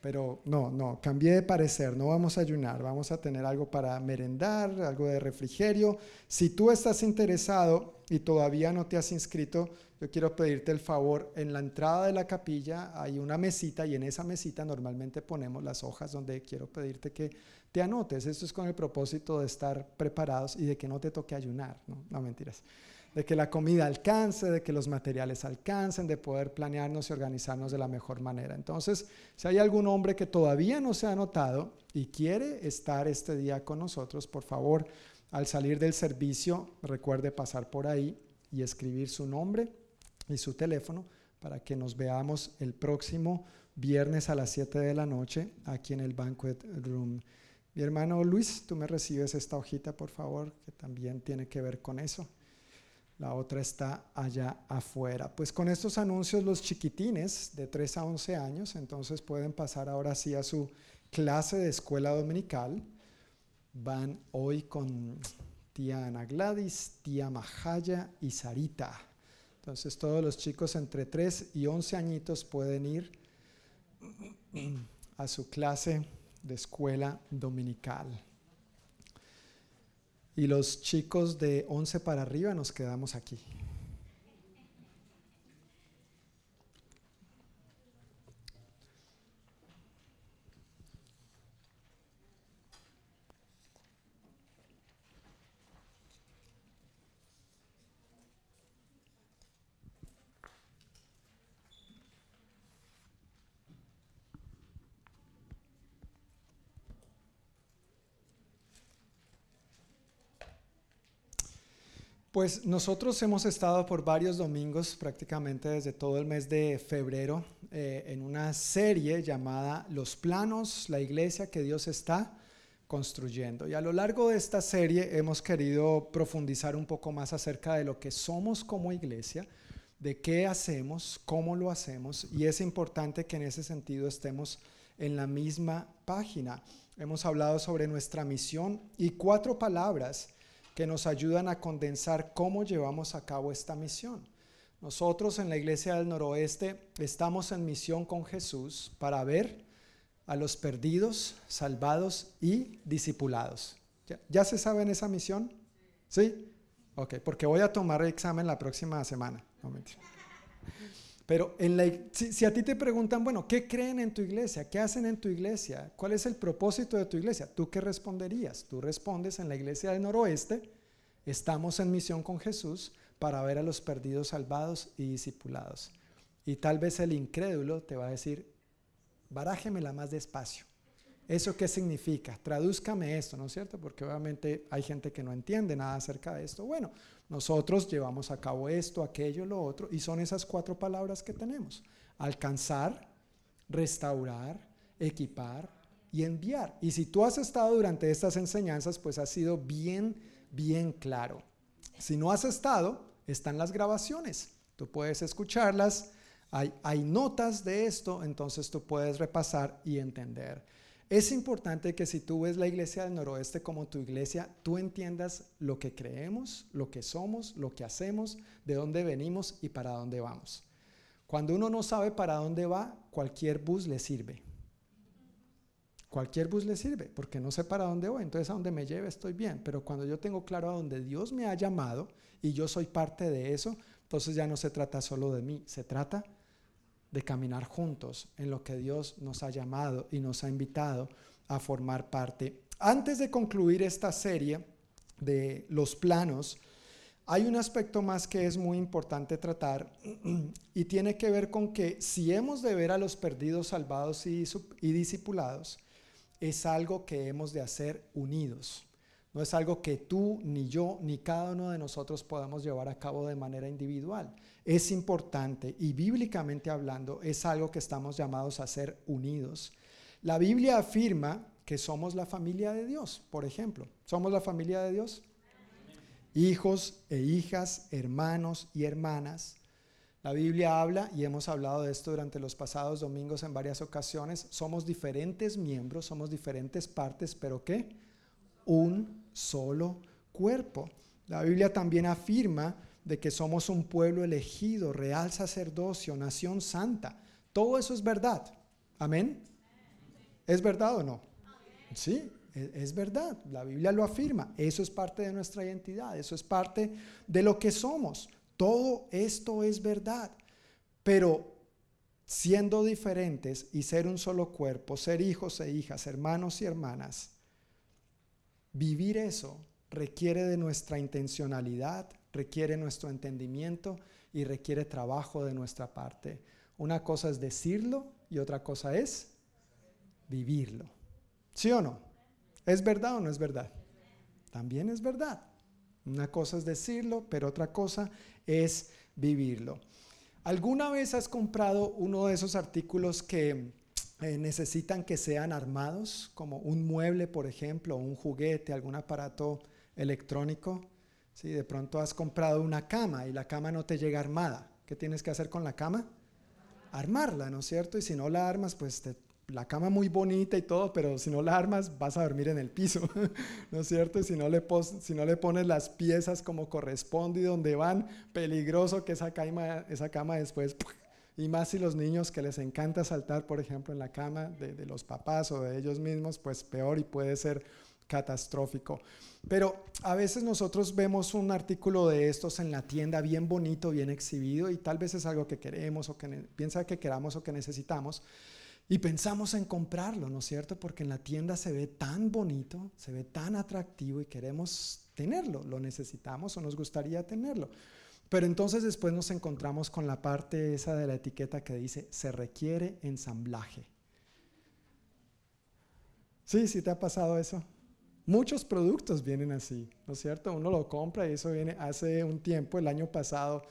Pero no, no, cambié de parecer, no vamos a ayunar, vamos a tener algo para merendar, algo de refrigerio. Si tú estás interesado y todavía no te has inscrito, yo quiero pedirte el favor, en la entrada de la capilla hay una mesita y en esa mesita normalmente ponemos las hojas donde quiero pedirte que te anotes. Esto es con el propósito de estar preparados y de que no te toque ayunar, no, no mentiras. De que la comida alcance, de que los materiales alcancen, de poder planearnos y organizarnos de la mejor manera. Entonces, si hay algún hombre que todavía no se ha anotado y quiere estar este día con nosotros, por favor, al salir del servicio, recuerde pasar por ahí y escribir su nombre y su teléfono para que nos veamos el próximo viernes a las 7 de la noche aquí en el Banquet Room. Mi hermano Luis, tú me recibes esta hojita, por favor, que también tiene que ver con eso. La otra está allá afuera. Pues con estos anuncios los chiquitines de 3 a 11 años, entonces pueden pasar ahora sí a su clase de escuela dominical. Van hoy con tía Ana Gladys, tía Majaya y Sarita. Entonces todos los chicos entre 3 y 11 añitos pueden ir a su clase de escuela dominical. Y los chicos de 11 para arriba nos quedamos aquí. Pues nosotros hemos estado por varios domingos, prácticamente desde todo el mes de febrero, eh, en una serie llamada Los planos, la iglesia que Dios está construyendo. Y a lo largo de esta serie hemos querido profundizar un poco más acerca de lo que somos como iglesia, de qué hacemos, cómo lo hacemos, y es importante que en ese sentido estemos en la misma página. Hemos hablado sobre nuestra misión y cuatro palabras que nos ayudan a condensar cómo llevamos a cabo esta misión. Nosotros en la Iglesia del Noroeste estamos en misión con Jesús para ver a los perdidos, salvados y discipulados. ¿Ya, se sabe en esa misión? ¿Sí? Ok, porque voy a tomar el examen la próxima semana. Pero si, a ti te preguntan, bueno, ¿qué creen en tu iglesia? ¿Qué hacen en tu iglesia? ¿Cuál es el propósito de tu iglesia? ¿Tú qué responderías? Tú respondes en la iglesia del noroeste, estamos en misión con Jesús para ver a los perdidos salvados y discipulados. Y tal vez el incrédulo te va a decir, barájemela más despacio. ¿Eso qué significa? Tradúzcame esto, ¿no es cierto? Porque obviamente hay gente que no entiende nada acerca de esto. Bueno, nosotros llevamos a cabo esto, aquello, lo otro, y son esas cuatro palabras que tenemos. Alcanzar, restaurar, equipar y enviar. Y si tú has estado durante estas enseñanzas, pues ha sido bien, bien claro. Si no has estado, están las grabaciones. Tú puedes escucharlas, hay, hay notas de esto, entonces tú puedes repasar y entender. Es importante que si tú ves la iglesia del noroeste como tu iglesia, tú entiendas lo que creemos, lo que somos, lo que hacemos, de dónde venimos y para dónde vamos. Cuando uno no sabe para dónde va, cualquier bus le sirve. Cualquier bus le sirve, porque no sé para dónde voy, entonces a donde me lleve estoy bien. Pero cuando yo tengo claro a dónde Dios me ha llamado y yo soy parte de eso, entonces ya no se trata solo de mí, se trata de caminar juntos en lo que Dios nos ha llamado y nos ha invitado a formar parte. Antes de concluir esta serie de los planos, hay un aspecto más que es muy importante tratar [clears throat] y tiene que ver con que si hemos de ver a los perdidos salvados y discipulados, es algo que hemos de hacer unidos. No es algo que tú, ni yo, ni cada uno de nosotros podamos llevar a cabo de manera individual es importante y bíblicamente hablando es algo que estamos llamados a ser unidos. La Biblia afirma que somos la familia de Dios, por ejemplo. ¿Somos la familia de Dios? Hijos e hijas, hermanos y hermanas. La Biblia habla, y hemos hablado de esto durante los pasados domingos en varias ocasiones, somos diferentes miembros, somos diferentes partes, pero ¿qué? Un solo cuerpo. La Biblia también afirma de que somos un pueblo elegido, real sacerdocio, nación santa. Todo eso es verdad. Amén. ¿Es verdad o no? Sí, e, es verdad. La Biblia lo afirma. Eso es parte de nuestra identidad. Eso es parte de lo que somos. Todo esto es verdad. Pero siendo diferentes y ser un solo cuerpo, ser hijos e hijas, hermanos y hermanas, vivir eso requiere de nuestra intencionalidad, requiere nuestro entendimiento y requiere trabajo de nuestra parte. Una cosa es decirlo y otra cosa es vivirlo. ¿Sí o no? ¿Es verdad o no es verdad? También es verdad. Una cosa es decirlo, pero otra cosa es vivirlo. ¿Alguna vez has comprado uno de esos artículos que eh, necesitan que sean armados, como un mueble, por ejemplo, un juguete, algún aparato electrónico? Si de pronto has comprado una cama y la cama no te llega armada, ¿qué tienes que hacer con la cama? Armarla, ¿no es cierto? Y si no la armas, pues la cama muy bonita y todo, pero si no la armas vas a dormir en el piso, [laughs] ¿no es cierto? Y si no le, si no le pones las piezas como corresponde y donde van, peligroso que esa cama, esa cama después, y más si los niños que les encanta saltar, por ejemplo, en la cama de, los papás o de ellos mismos, pues peor y puede ser catastrófico. Pero a veces nosotros vemos un artículo de estos en la tienda bien bonito, bien exhibido y tal vez es algo que queremos o que piensa que queramos o que necesitamos y pensamos en comprarlo, ¿no es cierto? Porque en la tienda se ve tan bonito, se ve tan atractivo y queremos tenerlo, lo necesitamos o nos gustaría tenerlo. Pero entonces después nos encontramos con la parte esa de la etiqueta que dice se requiere ensamblaje. Sí, sí te ha pasado eso. Muchos productos vienen así, ¿no es cierto? Uno lo compra y eso viene hace un tiempo, el año pasado,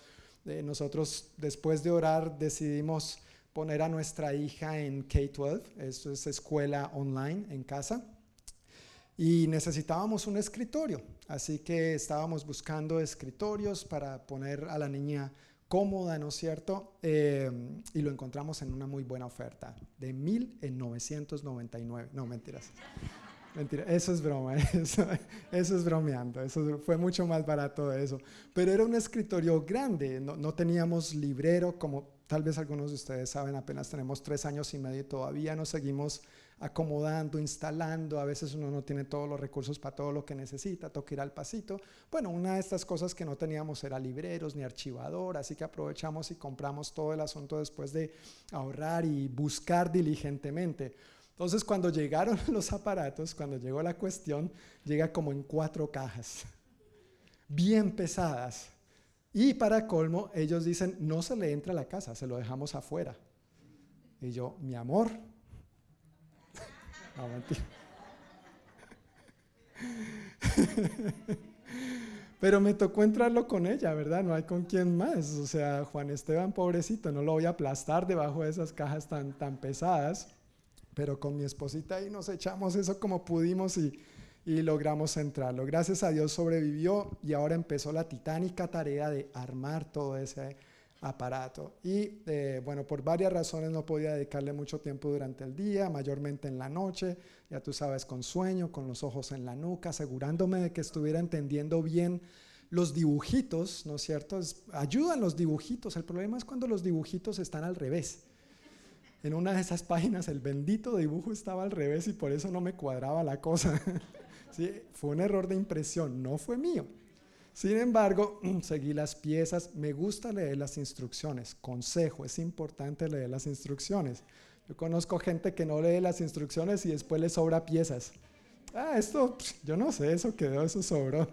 eh, nosotros después de orar decidimos poner a nuestra hija en K-12, esto es escuela online en casa, y necesitábamos un escritorio, así que estábamos buscando escritorios para poner a la niña cómoda, ¿no es cierto? Eh, y lo encontramos en una muy buena oferta, de 1.999, no mentiras. Mentira, eso es broma, [laughs] eso, es bromeando, eso fue mucho más barato de eso. Pero era un escritorio grande, no, no, teníamos librero, como tal vez algunos de ustedes saben, apenas tenemos tres años y medio todavía nos seguimos acomodando, instalando, a veces uno no tiene todos los recursos para todo lo que necesita, toca ir al pasito. Bueno, una de estas cosas que no teníamos era libreros ni archivador, así que aprovechamos y compramos todo el asunto después de ahorrar y buscar diligentemente. Entonces, cuando llegaron [laughs] los aparatos, cuando llegó la cuestión, llega como en cuatro cajas, [laughs] bien pesadas. Y para colmo, ellos dicen, no se le entra a la casa, se lo dejamos afuera. Y yo, mi amor. Mentira. [laughs] Pero me tocó entrarlo con ella, ¿verdad? No hay con quién más. O sea, Juan Esteban, pobrecito, no lo voy a aplastar debajo de esas cajas tan, tan pesadas pero con mi esposita ahí nos echamos eso como pudimos y, y logramos entrarlo. Gracias a Dios sobrevivió y ahora empezó la titánica tarea de armar todo ese aparato. Y eh, bueno, por varias razones no podía dedicarle mucho tiempo durante el día, mayormente en la noche, ya tú sabes, con sueño, con los ojos en la nuca, asegurándome de que estuviera entendiendo bien los dibujitos, ¿no es cierto? ayudan los dibujitos, el problema es cuando los dibujitos están al revés en una de esas páginas el bendito dibujo estaba al revés y por eso no me cuadraba la cosa. [laughs] ¿Sí? Fue un error de impresión, no fue mío. Sin embargo, [clears throat] seguí las piezas, me gusta leer las instrucciones, consejo, es importante leer las instrucciones. Yo conozco gente que no lee las instrucciones y después le sobra piezas. Ah, esto, yo no sé, eso quedó, eso sobró.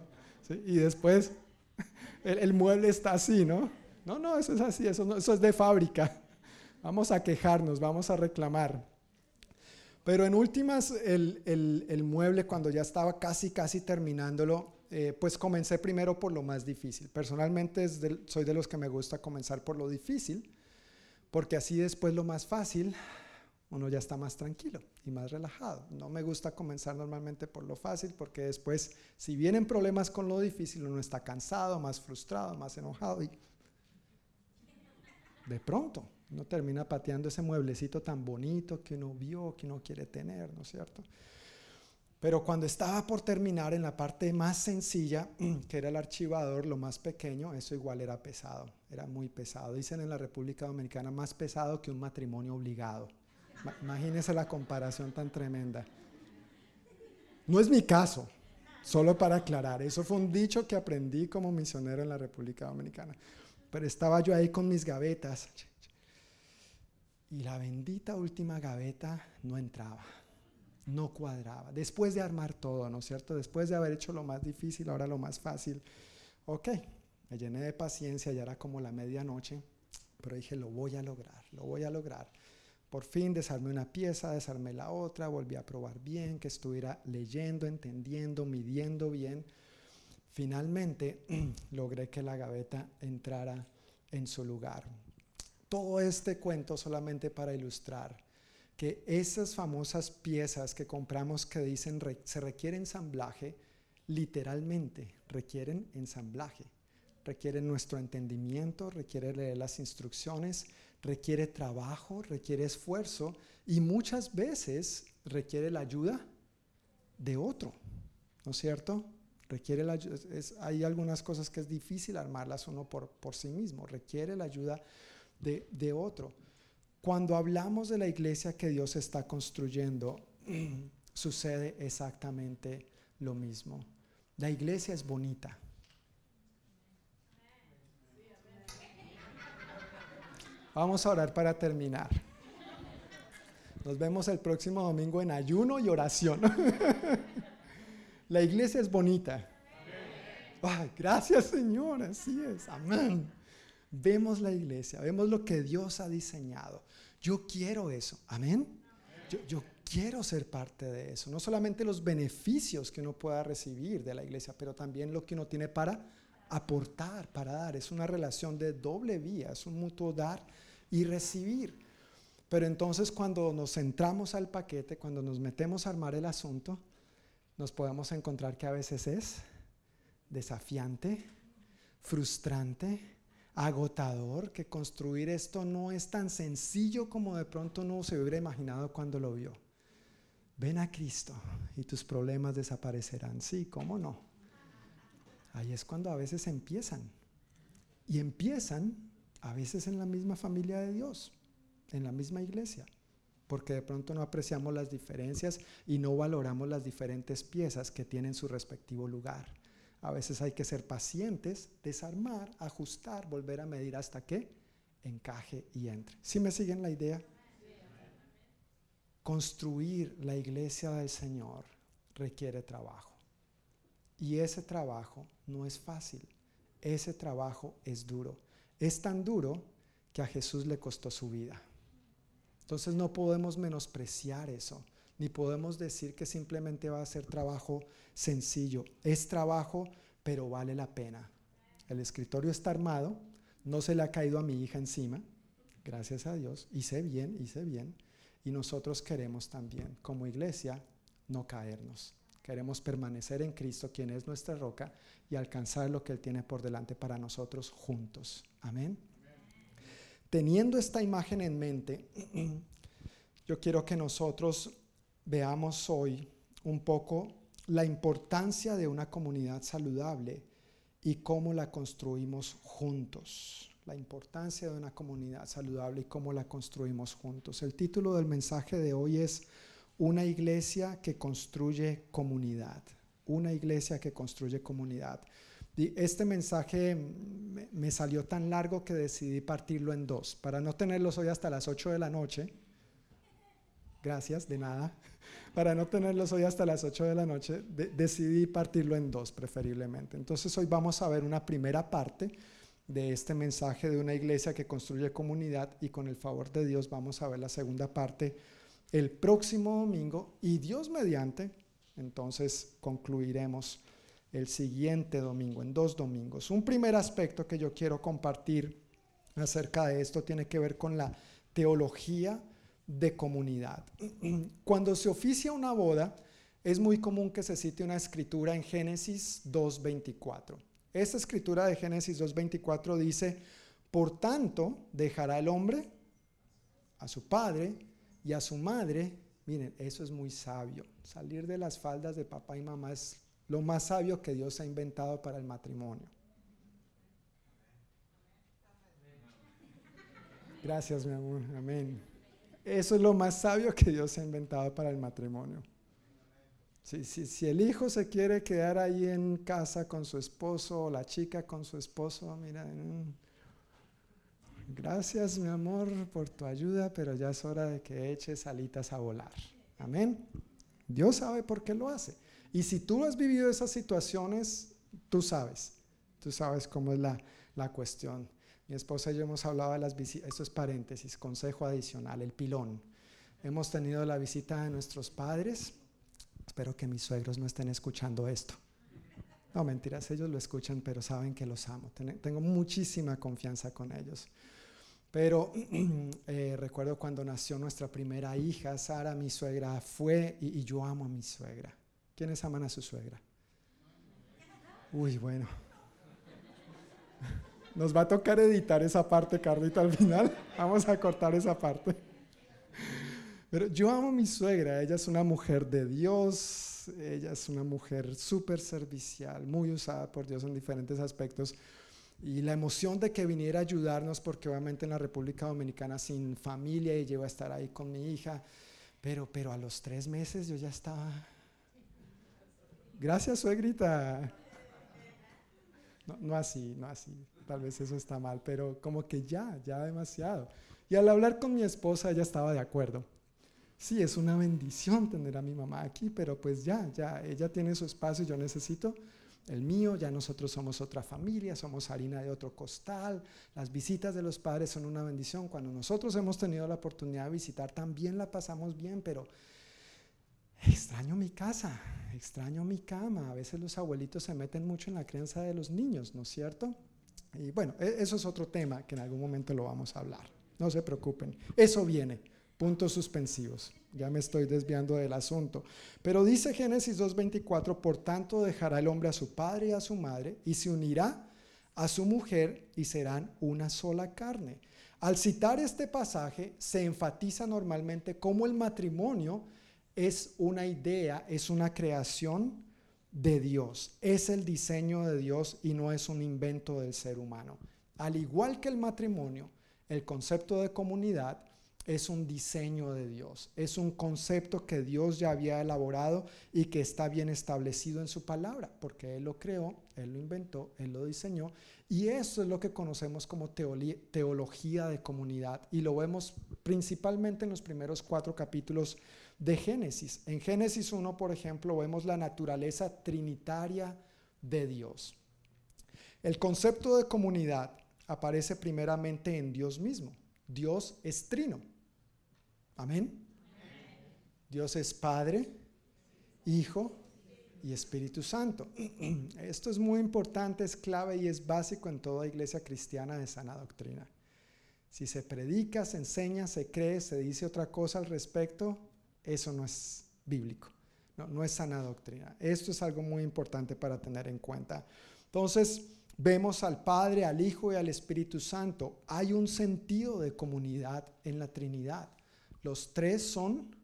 Y después [laughs] el, mueble está así, ¿no? No, no, eso es así, eso, eso es de fábrica. [laughs] Vamos a quejarnos, vamos a reclamar. Pero en últimas, el, mueble, cuando ya estaba casi, casi terminándolo, eh, pues comencé primero por lo más difícil. Personalmente soy de los que me gusta comenzar por lo difícil, porque así después lo más fácil, uno ya está más tranquilo y más relajado. No me gusta comenzar normalmente por lo fácil, porque después, si vienen problemas con lo difícil, uno está cansado, más frustrado, más enojado y de pronto uno termina pateando ese mueblecito tan bonito que uno vio, que uno quiere tener, ¿no es cierto? Pero cuando estaba por terminar en la parte más sencilla, [clears throat] que era el archivador, lo más pequeño, eso igual era pesado, era muy pesado. Dicen en la República Dominicana más pesado que un matrimonio obligado. Imagínense la comparación tan tremenda. No es mi caso, solo para aclarar, eso fue un dicho que aprendí como misionero en la República Dominicana. Pero estaba yo ahí con mis gavetas, y la bendita última gaveta no entraba. No cuadraba. Después de armar todo, ¿no es cierto? Después de haber hecho lo más difícil, ahora lo más fácil. Ok, me llené de paciencia, ya era como la medianoche, pero dije, lo voy a lograr, lo voy a lograr. Por fin desarmé una pieza, desarmé la otra, volví a probar bien, que estuviera leyendo, entendiendo, midiendo bien. Finalmente [clears throat] logré que la gaveta entrara en su lugar. Todo este cuento solamente para ilustrar que esas famosas piezas que compramos que dicen se requiere ensamblaje, literalmente requieren ensamblaje. Requieren nuestro entendimiento, requiere leer las instrucciones, requiere trabajo, requiere esfuerzo y muchas veces requiere la ayuda de otro, ¿no es cierto? Requiere hay algunas cosas que es difícil armarlas uno por, por sí mismo, requiere la ayuda de, de otro. Cuando hablamos de la iglesia que Dios está construyendo, [clears throat] sucede exactamente lo mismo. La iglesia es bonita. Vamos a orar para terminar. Nos vemos el próximo domingo en ayuno y oración. [laughs] La iglesia es bonita. gracias Señor, así es. Amén. Vemos la iglesia, vemos lo que Dios ha diseñado. Yo quiero eso. Amén. Yo, quiero ser parte de eso. No solamente los beneficios que uno pueda recibir de la iglesia, pero también lo que uno tiene para aportar, para dar. Es una relación de doble vía, es un mutuo dar y recibir. Pero entonces cuando nos entramos al paquete, cuando nos metemos a armar el asunto, nos podemos encontrar que a veces es desafiante, frustrante, agotador, que construir esto no es tan sencillo como de pronto no se hubiera imaginado cuando lo vio. Ven a Cristo y tus problemas desaparecerán. Sí, ¿cómo no? Ahí es cuando a veces empiezan. Y empiezan a veces en la misma familia de Dios, en la misma iglesia, porque de pronto no apreciamos las diferencias y no valoramos las diferentes piezas que tienen su respectivo lugar. A veces hay que ser pacientes, desarmar, ajustar, volver a medir hasta que encaje y entre. ¿Sí me siguen la idea? Construir la iglesia del Señor requiere trabajo. Y ese trabajo no es fácil. Ese trabajo es duro. Es tan duro que a Jesús le costó su vida. Entonces no podemos menospreciar eso ni podemos decir que simplemente va a ser trabajo sencillo. Es trabajo, pero vale la pena. El escritorio está armado, no se le ha caído a mi hija encima, gracias a Dios, hice bien, hice bien. Y nosotros queremos también, como iglesia, no caernos. Queremos permanecer en Cristo, quien es nuestra roca, y alcanzar lo que Él tiene por delante para nosotros juntos. Amén. Teniendo esta imagen en mente, [clears throat] yo quiero que nosotros veamos hoy un poco la importancia de una comunidad saludable y cómo la construimos juntos. La importancia de una comunidad saludable y cómo la construimos juntos. El título del mensaje de hoy es Una iglesia que construye comunidad. Una iglesia que construye comunidad. Este mensaje me salió tan largo que decidí partirlo en dos. Para no tenerlos hoy hasta las 8 de la noche. Gracias, de nada [laughs] para no tenerlos hoy hasta las 8 de la noche, decidí partirlo en dos preferiblemente. Entonces hoy vamos a ver una primera parte de este mensaje de una iglesia que construye comunidad y con el favor de Dios vamos a ver la segunda parte el próximo domingo y Dios mediante, entonces concluiremos el siguiente domingo, en dos domingos. Un primer aspecto que yo quiero compartir acerca de esto tiene que ver con la teología de comunidad. Cuando se oficia una boda, es muy común que se cite una escritura en Génesis 2.24. Esta escritura de Génesis 2.24 dice, por tanto, dejará el hombre a su padre y a su madre. Miren, eso es muy sabio. Salir de las faldas de papá y mamá es lo más sabio que Dios ha inventado para el matrimonio. Gracias, mi amor. Amén. Eso es lo más sabio que Dios ha inventado para el matrimonio. Si, si, el hijo se quiere quedar ahí en casa con su esposo o la chica con su esposo, mira, mm, gracias mi amor por tu ayuda, pero ya es hora de que eches alitas a volar. Amén. Dios sabe por qué lo hace. Y si tú has vivido esas situaciones, tú sabes. Tú sabes cómo es la, la cuestión. Mi esposa y yo hemos hablado de las visitas, esto es paréntesis, consejo adicional, el pilón. Hemos tenido la visita de nuestros padres. Espero que mis suegros no estén escuchando esto. No, mentiras, ellos lo escuchan, pero saben que los amo. Tengo muchísima confianza con ellos. Pero [clears throat] eh, recuerdo cuando nació nuestra primera hija, Sara, mi suegra, fue y, yo amo a mi suegra. ¿Quiénes aman a su suegra? Uy, bueno. Nos va a tocar editar esa parte, Carlita, al final. [laughs] Vamos a cortar esa parte. Pero yo amo a mi suegra, ella es una mujer de Dios, ella es una mujer súper servicial, muy usada por Dios en diferentes aspectos. Y la emoción de que viniera a ayudarnos, porque obviamente en la República Dominicana sin familia y llegó a estar ahí con mi hija, pero, pero a los tres meses yo ya estaba... Gracias, suegrita. No así, no así tal vez eso está mal, pero como que ya, ya demasiado. Y al hablar con mi esposa, ella estaba de acuerdo. Sí, es una bendición tener a mi mamá aquí, pero pues ya, ya, ella tiene su espacio, yo necesito el mío, ya nosotros somos otra familia, somos harina de otro costal, las visitas de los padres son una bendición, cuando nosotros hemos tenido la oportunidad de visitar también la pasamos bien, pero extraño mi casa, extraño mi cama, a veces los abuelitos se meten mucho en la crianza de los niños, ¿no es cierto? Y bueno, e-, eso es otro tema que en algún momento lo vamos a hablar. No se preocupen. Eso viene. Puntos suspensivos. Ya me estoy desviando del asunto. Pero dice Génesis 2.24, por tanto dejará el hombre a su padre y a su madre y se unirá a su mujer y serán una sola carne. Al citar este pasaje se enfatiza normalmente cómo el matrimonio es una idea, es una creación de Dios, es el diseño de Dios y no es un invento del ser humano. Al igual que el matrimonio, el concepto de comunidad es un diseño de Dios, es un concepto que Dios ya había elaborado y que está bien establecido en su palabra, porque Él lo creó, Él lo inventó, Él lo diseñó, y eso es lo que conocemos como teología de comunidad, y lo vemos principalmente en los primeros cuatro capítulos de Génesis. En Génesis 1, por ejemplo, vemos la naturaleza trinitaria de Dios. El concepto de comunidad aparece primeramente en Dios mismo. Dios es trino. Amén. Dios es Padre, Hijo y Espíritu Santo. [clears throat] Esto es muy importante, es clave y es básico en toda iglesia cristiana de sana doctrina. Si se predica, se enseña, se cree, se dice otra cosa al respecto, eso no es bíblico, no, es sana doctrina. Esto es algo muy importante para tener en cuenta. Entonces, vemos al Padre, al Hijo y al Espíritu Santo. Hay un sentido de comunidad en la Trinidad. Los tres son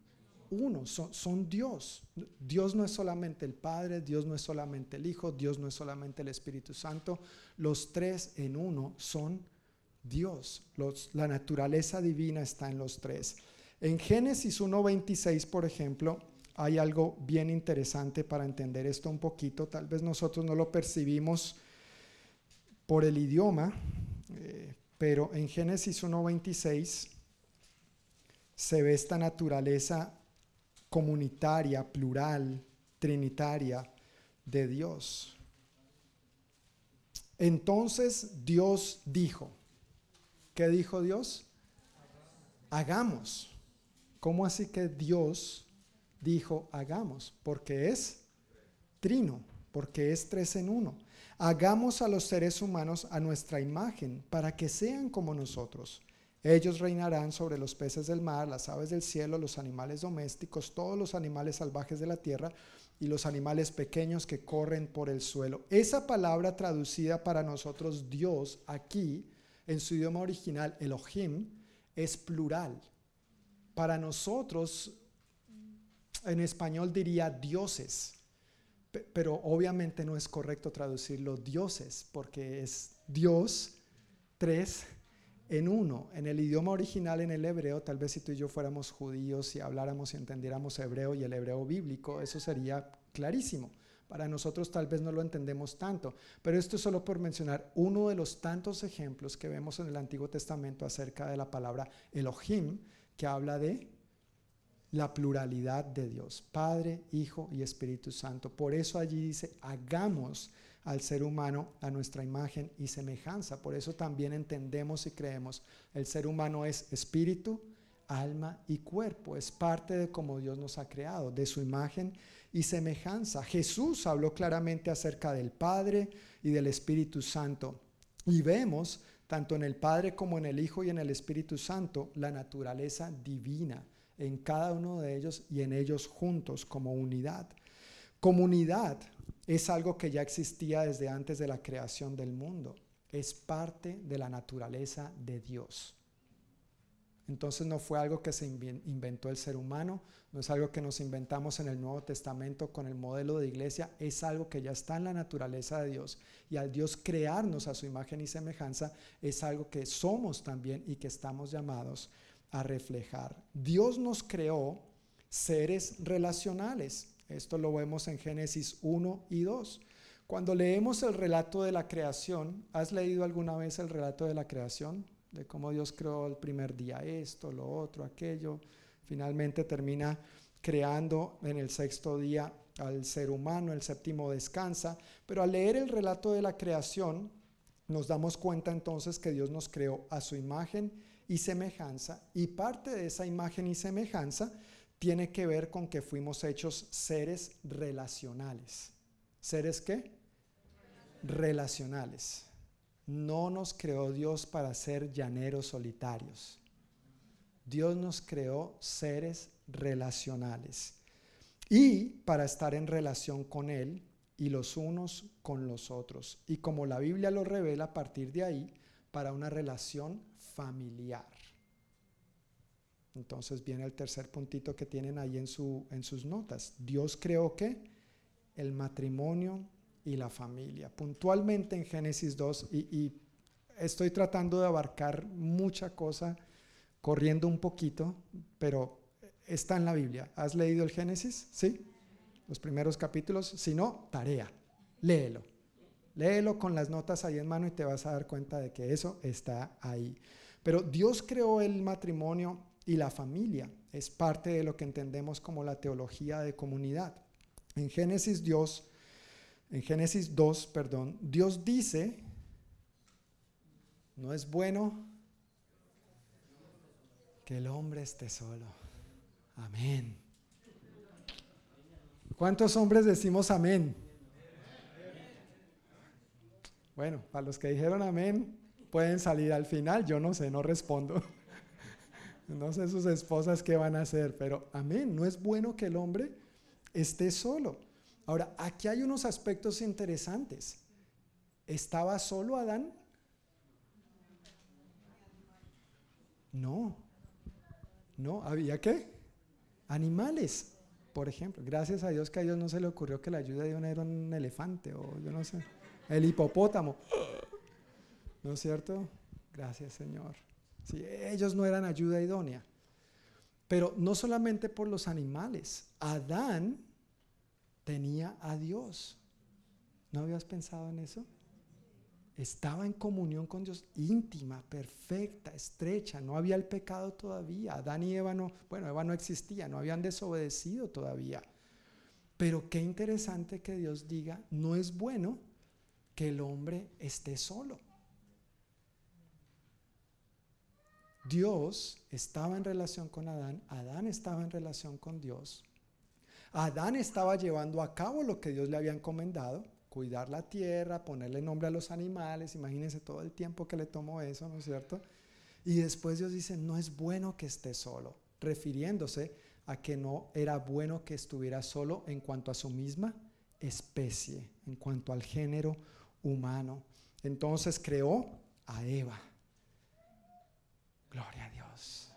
uno, son, son, Dios. Dios no es solamente el Padre, Dios no es solamente el Hijo, Dios no es solamente el Espíritu Santo. Los tres en uno son Dios. la naturaleza divina está en los tres. En Génesis 1.26, por ejemplo, hay algo bien interesante para entender esto un poquito. Tal vez nosotros no lo percibimos por el idioma, eh, pero en Génesis 1.26 se ve esta naturaleza comunitaria, plural, trinitaria de Dios. Entonces Dios dijo, ¿qué dijo Dios? Hagamos. ¿Cómo así que Dios dijo hagamos? Porque es trino, porque es tres en uno. Hagamos a los seres humanos a nuestra imagen para que sean como nosotros. Ellos reinarán sobre los peces del mar, las aves del cielo, los animales domésticos, todos los animales salvajes de la tierra y los animales pequeños que corren por el suelo. Esa palabra traducida para nosotros Dios aquí en su idioma original, Elohim, es plural. Para nosotros, en español diría dioses, pero obviamente no es correcto traducirlo dioses, porque es Dios tres en uno. En el idioma original, en el hebreo, tal vez si tú y yo fuéramos judíos y habláramos y entendiéramos hebreo y el hebreo bíblico, eso sería clarísimo. Para nosotros tal vez no lo entendemos tanto, pero esto es solo por mencionar uno de los tantos ejemplos que vemos en el Antiguo Testamento acerca de la palabra Elohim, que habla de la pluralidad de Dios, Padre, Hijo y Espíritu Santo. Por eso allí dice, hagamos al ser humano a nuestra imagen y semejanza. Por eso también entendemos y creemos, el ser humano es espíritu, alma y cuerpo. Es parte de cómo Dios nos ha creado, de su imagen y semejanza. Jesús habló claramente acerca del Padre y del Espíritu Santo. Y vemos, tanto en el Padre como en el Hijo y en el Espíritu Santo, la naturaleza divina en cada uno de ellos y en ellos juntos como unidad. Comunidad es algo que ya existía desde antes de la creación del mundo. Es parte de la naturaleza de Dios. Entonces no fue algo que se inventó el ser humano, no es algo que nos inventamos en el Nuevo Testamento con el modelo de iglesia, es algo que ya está en la naturaleza de Dios. Y al Dios crearnos a su imagen y semejanza, es algo que somos también y que estamos llamados a reflejar. Dios nos creó seres relacionales. Esto lo vemos en Génesis 1 y 2. Cuando leemos el relato de la creación, ¿has leído alguna vez el relato de la creación? De cómo Dios creó el primer día esto, lo otro, aquello. Finalmente termina creando en el sexto día al ser humano, el séptimo descansa. Pero al leer el relato de la creación, nos damos cuenta entonces que Dios nos creó a su imagen y semejanza, y parte de esa imagen y semejanza tiene que ver con que fuimos hechos seres relacionales. ¿Seres qué? Relacionales. No nos creó Dios para ser llaneros solitarios. Dios nos creó seres relacionales y para estar en relación con Él y los unos con los otros. Y como la Biblia lo revela a partir de ahí, para una relación familiar. Entonces viene el tercer puntito que tienen ahí en, su, en sus notas. Dios creó que el matrimonio y la familia. Puntualmente en Génesis 2, y, y estoy tratando de abarcar mucha cosa corriendo un poquito, pero está en la Biblia. ¿Has leído el Génesis? ¿Sí? Los primeros capítulos. Si no, tarea. Léelo. Léelo con las notas ahí en mano y te vas a dar cuenta de que eso está ahí. Pero Dios creó el matrimonio y la familia. Es parte de lo que entendemos como la teología de comunidad. En Génesis Dios, en Génesis 2, perdón, Dios dice, no es bueno el hombre esté solo. Amén. ¿Cuántos hombres decimos amén? Bueno, para los que dijeron amén, pueden salir al final, yo no sé, no respondo. [laughs] No sé sus esposas qué van a hacer, pero amén, no es bueno que el hombre esté solo. Ahora, aquí hay unos aspectos interesantes. ¿Estaba solo Adán? No, no, había qué? Animales, por ejemplo. Gracias a Dios que a Dios no se le ocurrió que la ayuda de era un elefante o yo no sé, el hipopótamo. ¿No es cierto? Gracias, Señor. Sí, ellos no eran ayuda idónea. Pero no solamente por los animales. Adán tenía a Dios. ¿No habías pensado en eso? Estaba en comunión con Dios íntima, perfecta, estrecha. No había el pecado todavía. Adán y Eva no, bueno, Eva no existía, no habían desobedecido todavía. Pero qué interesante que Dios diga, no es bueno que el hombre esté solo. Dios estaba en relación con Adán, Adán estaba en relación con Dios. Adán estaba llevando a cabo lo que Dios le había encomendado, cuidar la tierra, ponerle nombre a los animales, imagínense todo el tiempo que le tomó eso, ¿no es cierto? Y después Dios dice, no es bueno que esté solo, refiriéndose a que no era bueno que estuviera solo en cuanto a su misma especie, en cuanto al género humano. Entonces creó a Eva. Gloria a Dios.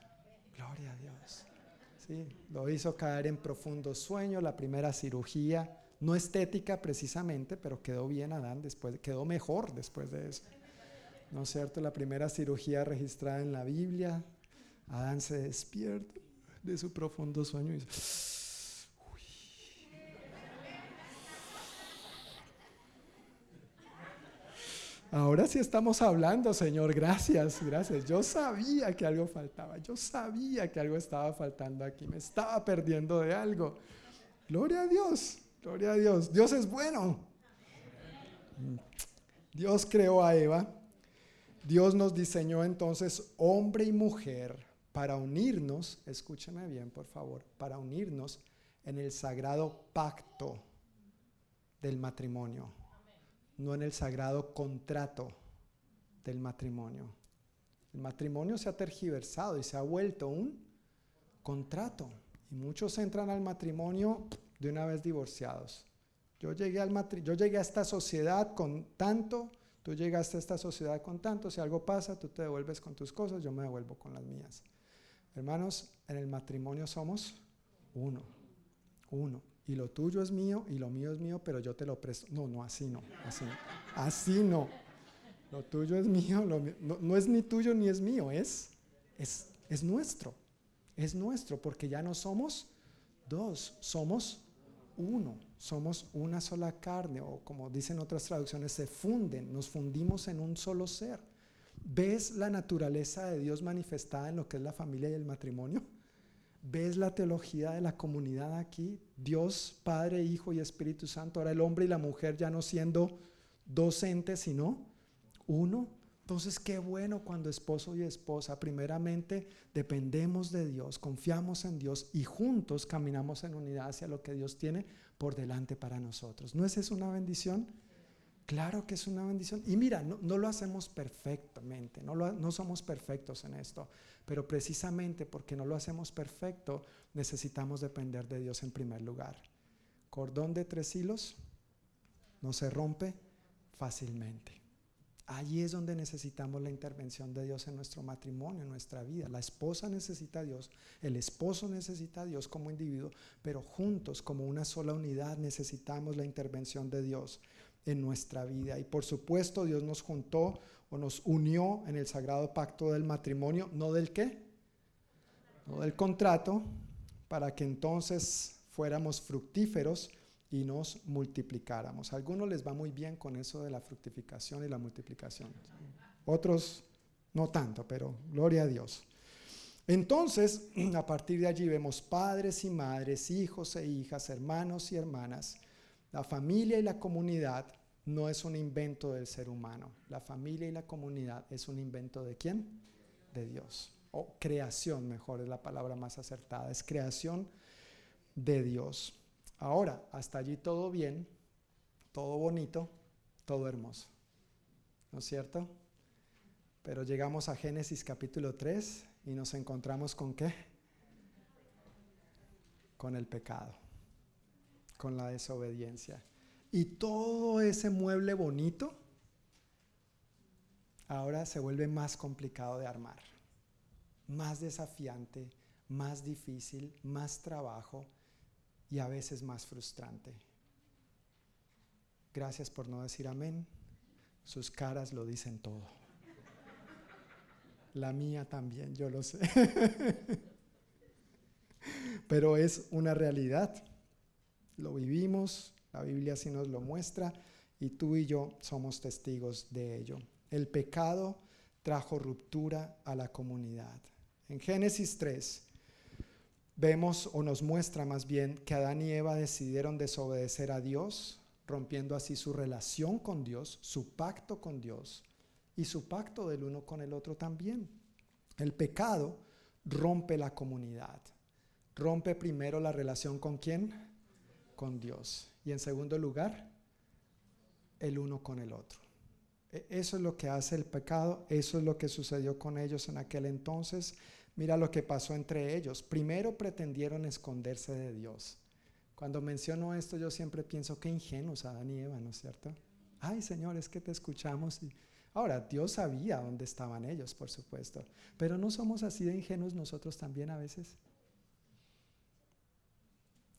Gloria a Dios. Sí, lo hizo caer en profundo sueño, la primera cirugía, no estética precisamente, pero quedó bien Adán después, quedó mejor después de eso. ¿No es cierto? La primera cirugía registrada en la Biblia, Adán se despierta de su profundo sueño y dice, Ahora sí estamos hablando, Señor. Gracias, gracias. Yo sabía que algo faltaba. Yo sabía que algo estaba faltando aquí. Me estaba perdiendo de algo. Gloria a Dios. Gloria a Dios. Dios es bueno. Dios creó a Eva. Dios nos diseñó entonces hombre y mujer para unirnos, escúcheme bien por favor, para unirnos en el sagrado pacto del matrimonio, no en el sagrado contrato del matrimonio. El matrimonio se ha tergiversado y se ha vuelto un contrato. Y muchos entran al matrimonio de una vez divorciados. Yo llegué, al yo llegué a esta sociedad con tanto, tú llegaste a esta sociedad con tanto, si algo pasa, tú te devuelves con tus cosas, yo me devuelvo con las mías. Hermanos, en el matrimonio somos uno, uno. Y lo tuyo es mío y lo mío es mío, pero yo te lo presto. No, no, así no, así no. Así no. Lo tuyo es mío, no, no, es ni tuyo ni es mío, es, es, es nuestro. Es nuestro, porque ya no somos dos, somos uno, somos una sola carne, o como dicen otras traducciones, se funden, nos fundimos en un solo ser. ¿Ves la naturaleza de Dios manifestada en lo que es la familia y el matrimonio? ¿Ves la teología de la comunidad aquí? Dios, Padre, Hijo y Espíritu Santo. Ahora el hombre y la mujer ya no siendo dos entes, sino uno. Entonces, qué bueno cuando esposo y esposa, primeramente, dependemos de Dios, confiamos en Dios y juntos caminamos en unidad hacia lo que Dios tiene por delante para nosotros. ¿No es eso una bendición? Claro que es una bendición. Y mira, no, lo hacemos perfectamente, no, no somos perfectos en esto, pero precisamente porque no lo hacemos perfecto, necesitamos depender de Dios en primer lugar. Cordón de tres hilos no se rompe fácilmente. Allí es donde necesitamos la intervención de Dios en nuestro matrimonio, en nuestra vida. La esposa necesita a Dios, el esposo necesita a Dios como individuo, pero juntos como una sola unidad necesitamos la intervención de Dios en nuestra vida. Y por supuesto Dios nos juntó o nos unió en el sagrado pacto del matrimonio, no del qué, no del contrato, para que entonces fuéramos fructíferos y nos multiplicáramos. A algunos les va muy bien con eso de la fructificación y la multiplicación. Otros no tanto, pero gloria a Dios. Entonces, [clears throat] a partir de allí vemos padres y madres, hijos e hijas, hermanos y hermanas, la familia y la comunidad no es un invento del ser humano. La familia y la comunidad es un invento de quién? De Dios. O creación, mejor es la palabra más acertada. Es creación de Dios. Ahora, hasta allí todo bien, todo bonito, todo hermoso. ¿No es cierto? Pero llegamos a Génesis capítulo 3 y nos encontramos con qué? Con el pecado con la desobediencia. Y todo ese mueble bonito ahora se vuelve más complicado de armar, más desafiante, más difícil, más trabajo y a veces más frustrante. Gracias por no decir amén. Sus caras lo dicen todo. La mía también, yo lo sé. [laughs] Pero es una realidad. Lo vivimos, la Biblia así nos lo muestra y tú y yo somos testigos de ello. El pecado trajo ruptura a la comunidad. En Génesis 3 vemos o nos muestra más bien que Adán y Eva decidieron desobedecer a Dios, rompiendo así su relación con Dios, su pacto con Dios y su pacto del uno con el otro también. El pecado rompe la comunidad. Rompe primero la relación con quién? con Dios. Y en segundo lugar, el uno con el otro. E, eso es lo que hace el pecado, eso es lo que sucedió con ellos en aquel entonces. Mira lo que pasó entre ellos. Primero pretendieron esconderse de Dios. Cuando menciono esto, yo siempre pienso que ingenuos Adán y Eva, ¿no es cierto? Ay, Señor, es que te escuchamos. Ahora, Dios sabía dónde estaban ellos, por supuesto. Pero no somos así de ingenuos nosotros también a veces.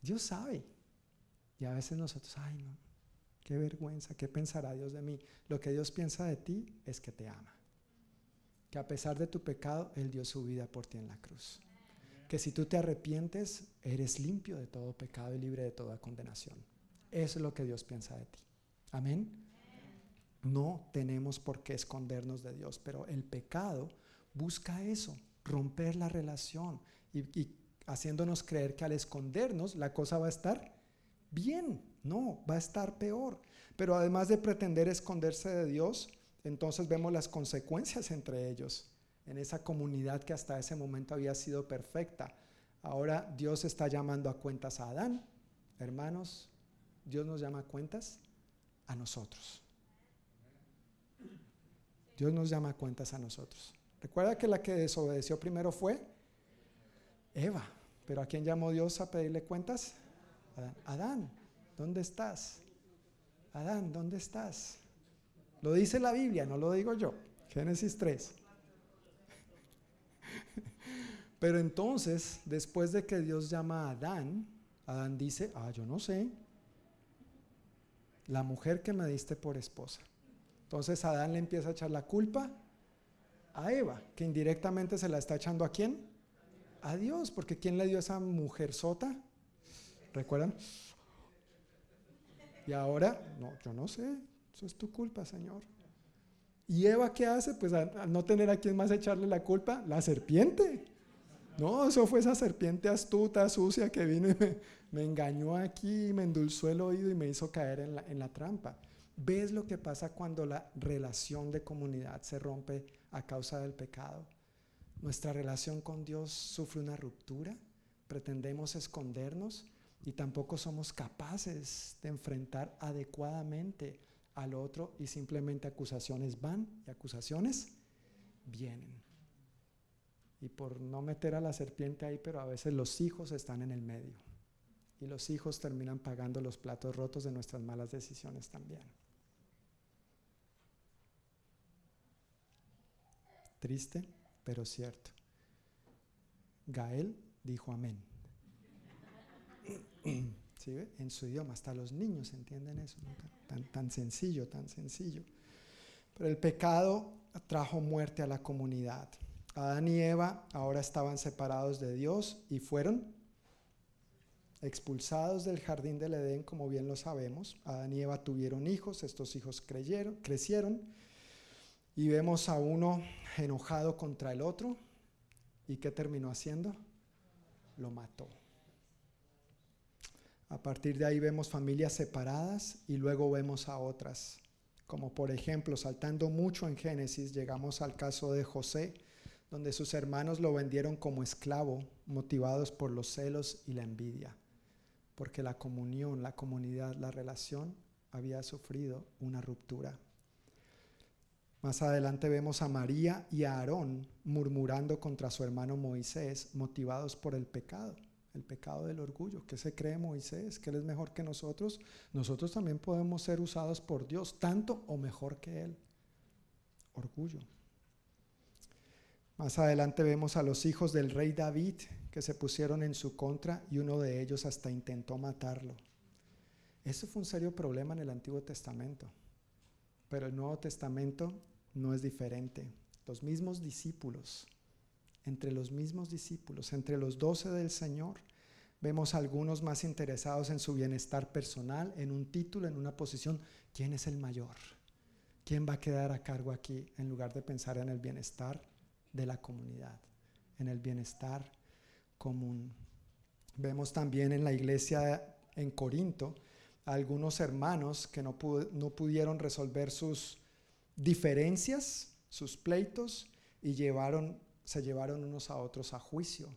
Dios sabe. Y a veces nosotros, ay no, qué vergüenza, ¿qué pensará Dios de mí? Lo que Dios piensa de ti es que te ama. Que a pesar de tu pecado, Él dio su vida por ti en la cruz. Que si tú te arrepientes, eres limpio de todo pecado y libre de toda condenación. Eso es lo que Dios piensa de ti. Amén. No tenemos por qué escondernos de Dios, pero el pecado busca eso, romper la relación y, y haciéndonos creer que al escondernos la cosa va a estar bien. No, va a estar peor. Pero además de pretender esconderse de Dios, entonces vemos las consecuencias entre ellos, en esa comunidad que hasta ese momento había sido perfecta. Ahora Dios está llamando a cuentas a Adán. Hermanos, Dios nos llama a cuentas a nosotros. Dios nos llama a cuentas a nosotros. Recuerda que la que desobedeció primero fue Eva. Pero ¿a quién llamó Dios a pedirle cuentas? Adán. Adán, ¿dónde estás? Adán, ¿dónde estás? Lo dice la Biblia, no lo digo yo. Génesis 3. [laughs] Pero entonces, después de que Dios llama a Adán, Adán dice, ah, yo no sé, la mujer que me diste por esposa. Entonces Adán le empieza a echar la culpa a Eva, que indirectamente se la está echando a quién? A Dios, porque ¿quién le dio esa mujer sota? ¿Recuerdan? Y ahora, no, yo no sé, eso es tu culpa, Señor. ¿Y Eva qué hace? Pues al no tener a quién más echarle la culpa, la serpiente. No, eso fue esa serpiente astuta, sucia, que vino y me, engañó aquí, me endulzó el oído y me hizo caer en la, en la trampa. ¿Ves lo que pasa cuando la relación de comunidad se rompe a causa del pecado? Nuestra relación con Dios sufre una ruptura, pretendemos escondernos y tampoco somos capaces de enfrentar adecuadamente al otro y simplemente acusaciones van y acusaciones vienen. Y por no meter a la serpiente ahí, pero a veces los hijos están en el medio. Y los hijos terminan pagando los platos rotos de nuestras malas decisiones también. Triste, pero cierto. Gael dijo amén. [clears throat] ¿Sí En su idioma, hasta los niños entienden eso, tan, tan sencillo, tan sencillo. Pero el pecado trajo muerte a la comunidad. Adán y Eva ahora estaban separados de Dios y fueron expulsados del jardín del Edén, como bien lo sabemos. Adán y Eva tuvieron hijos, estos hijos creyeron, crecieron y vemos a uno enojado contra el otro. ¿Y qué terminó haciendo? Lo mató. A partir de ahí vemos familias separadas y luego vemos a otras. Como por ejemplo, saltando mucho en Génesis, llegamos al caso de José, donde sus hermanos lo vendieron como esclavo, motivados por los celos y la envidia, porque la comunión, la comunidad, la relación había sufrido una ruptura. Más adelante vemos a María y a Aarón murmurando contra su hermano Moisés, motivados por el pecado el pecado del orgullo. ¿Qué se cree Moisés? ¿Que él es mejor que nosotros? Nosotros también podemos ser usados por Dios, tanto o mejor que Él. Orgullo. Más adelante vemos a los hijos del rey David que se pusieron en su contra y uno de ellos hasta intentó matarlo. Eso fue un serio problema en el Antiguo Testamento, pero el Nuevo Testamento no es diferente. Los mismos discípulos entre los mismos discípulos, entre los doce del Señor. Vemos algunos más interesados en su bienestar personal, en un título, en una posición. ¿Quién es el mayor? ¿Quién va a quedar a cargo aquí en lugar de pensar en el bienestar de la comunidad, en el bienestar común? Vemos también en la iglesia en Corinto algunos hermanos que no, no pudieron resolver sus diferencias, sus pleitos, y llevaron se llevaron unos a otros a juicio.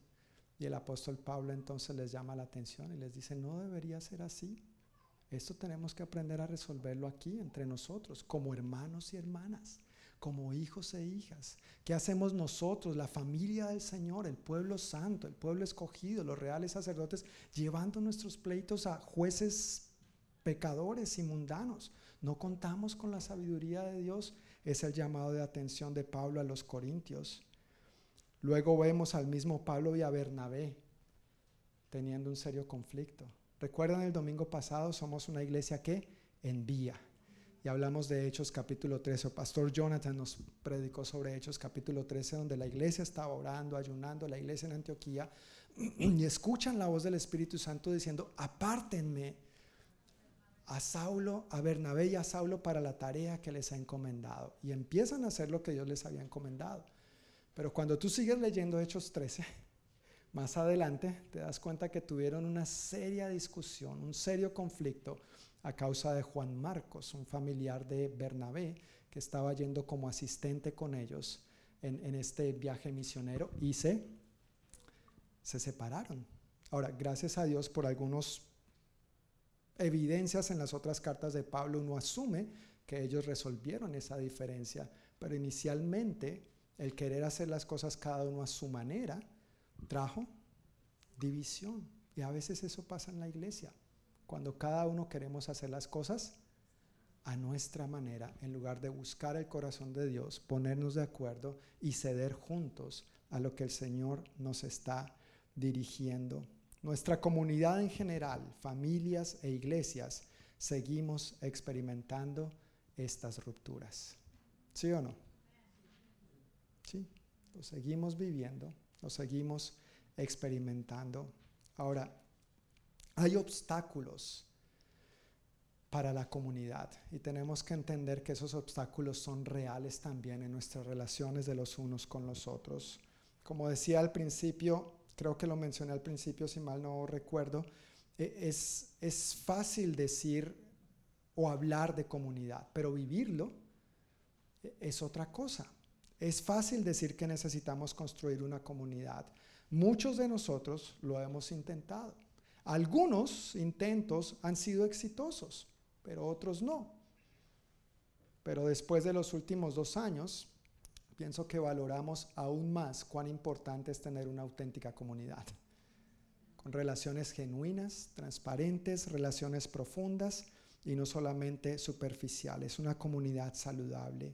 Y el apóstol Pablo entonces les llama la atención y les dice, no debería ser así. Esto tenemos que aprender a resolverlo aquí, entre nosotros, como hermanos y hermanas, como hijos e hijas. ¿Qué hacemos nosotros, la familia del Señor, el pueblo santo, el pueblo escogido, los reales sacerdotes, llevando nuestros pleitos a jueces pecadores y mundanos? No contamos con la sabiduría de Dios. Es el llamado de atención de Pablo a los Corintios. Luego vemos al mismo Pablo y a Bernabé teniendo un serio conflicto. Recuerdan el domingo pasado, somos una iglesia que envía. Y hablamos de Hechos capítulo 13. El pastor Jonathan nos predicó sobre Hechos capítulo 13, donde la iglesia estaba orando, ayunando, la iglesia en Antioquía, y escuchan la voz del Espíritu Santo diciendo, apártenme a Saulo, a Bernabé y a Saulo para la tarea que les ha encomendado. Y empiezan a hacer lo que Dios les había encomendado. Pero cuando tú sigues leyendo Hechos 13, más adelante te das cuenta que tuvieron una seria discusión, un serio conflicto a causa de Juan Marcos, un familiar de Bernabé que estaba yendo como asistente con ellos en, este viaje misionero y se, se separaron. Ahora, gracias a Dios por algunos evidencias en las otras cartas de Pablo, uno asume que ellos resolvieron esa diferencia, pero inicialmente el querer hacer las cosas cada uno a su manera trajo división. Y a veces eso pasa en la iglesia, cuando cada uno queremos hacer las cosas a nuestra manera, en lugar de buscar el corazón de Dios, ponernos de acuerdo y ceder juntos a lo que el Señor nos está dirigiendo. Nuestra comunidad en general, familias e iglesias, seguimos experimentando estas rupturas. ¿Sí o no? Sí, lo seguimos viviendo, lo seguimos experimentando. Ahora, hay obstáculos para la comunidad y tenemos que entender que esos obstáculos son reales también en nuestras relaciones de los unos con los otros. Como decía al principio, creo que lo mencioné al principio, si mal no recuerdo, e, es, es fácil decir o hablar de comunidad, pero vivirlo e, es otra cosa. Es fácil decir que necesitamos construir una comunidad. Muchos de nosotros lo hemos intentado. Algunos intentos han sido exitosos, pero otros no. Pero después de los últimos dos años, pienso que valoramos aún más cuán importante es tener una auténtica comunidad, con relaciones genuinas, transparentes, relaciones profundas y no solamente superficiales, una comunidad saludable.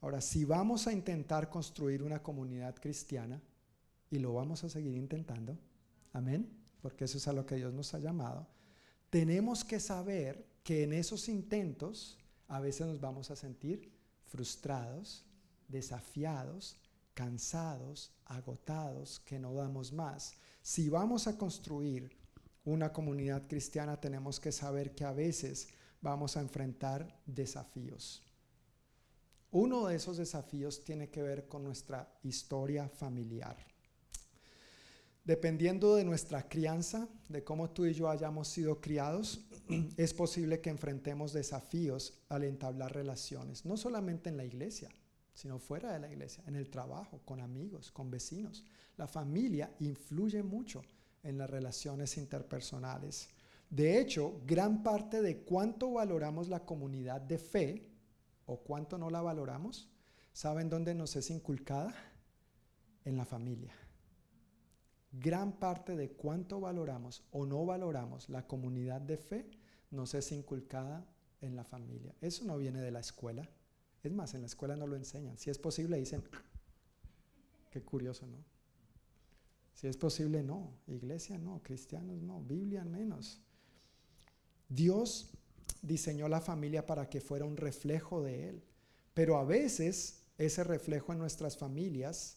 Ahora, si vamos a intentar construir una comunidad cristiana, y lo vamos a seguir intentando, amén, porque eso es a lo que Dios nos ha llamado, tenemos que saber que en esos intentos a veces nos vamos a sentir frustrados, desafiados, cansados, agotados, que no damos más. Si vamos a construir una comunidad cristiana, tenemos que saber que a veces vamos a enfrentar desafíos. Uno de esos desafíos tiene que ver con nuestra historia familiar. Dependiendo de nuestra crianza, de cómo tú y yo hayamos sido criados, [clears throat] es posible que enfrentemos desafíos al entablar relaciones, no solamente en la iglesia, sino fuera de la iglesia, en el trabajo, con amigos, con vecinos. La familia influye mucho en las relaciones interpersonales. De hecho, gran parte de cuánto valoramos la comunidad de fe o cuánto no la valoramos, ¿saben dónde nos es inculcada? En la familia. Gran parte de cuánto valoramos o no valoramos la comunidad de fe nos es inculcada en la familia. Eso no viene de la escuela, es más, en la escuela no lo enseñan. Si es posible, dicen, qué curioso, ¿no? Si es posible, no. Iglesia, no. Cristianos, no. Biblia, menos. Dios diseñó la familia para que fuera un reflejo de Él. Pero a veces ese reflejo en nuestras familias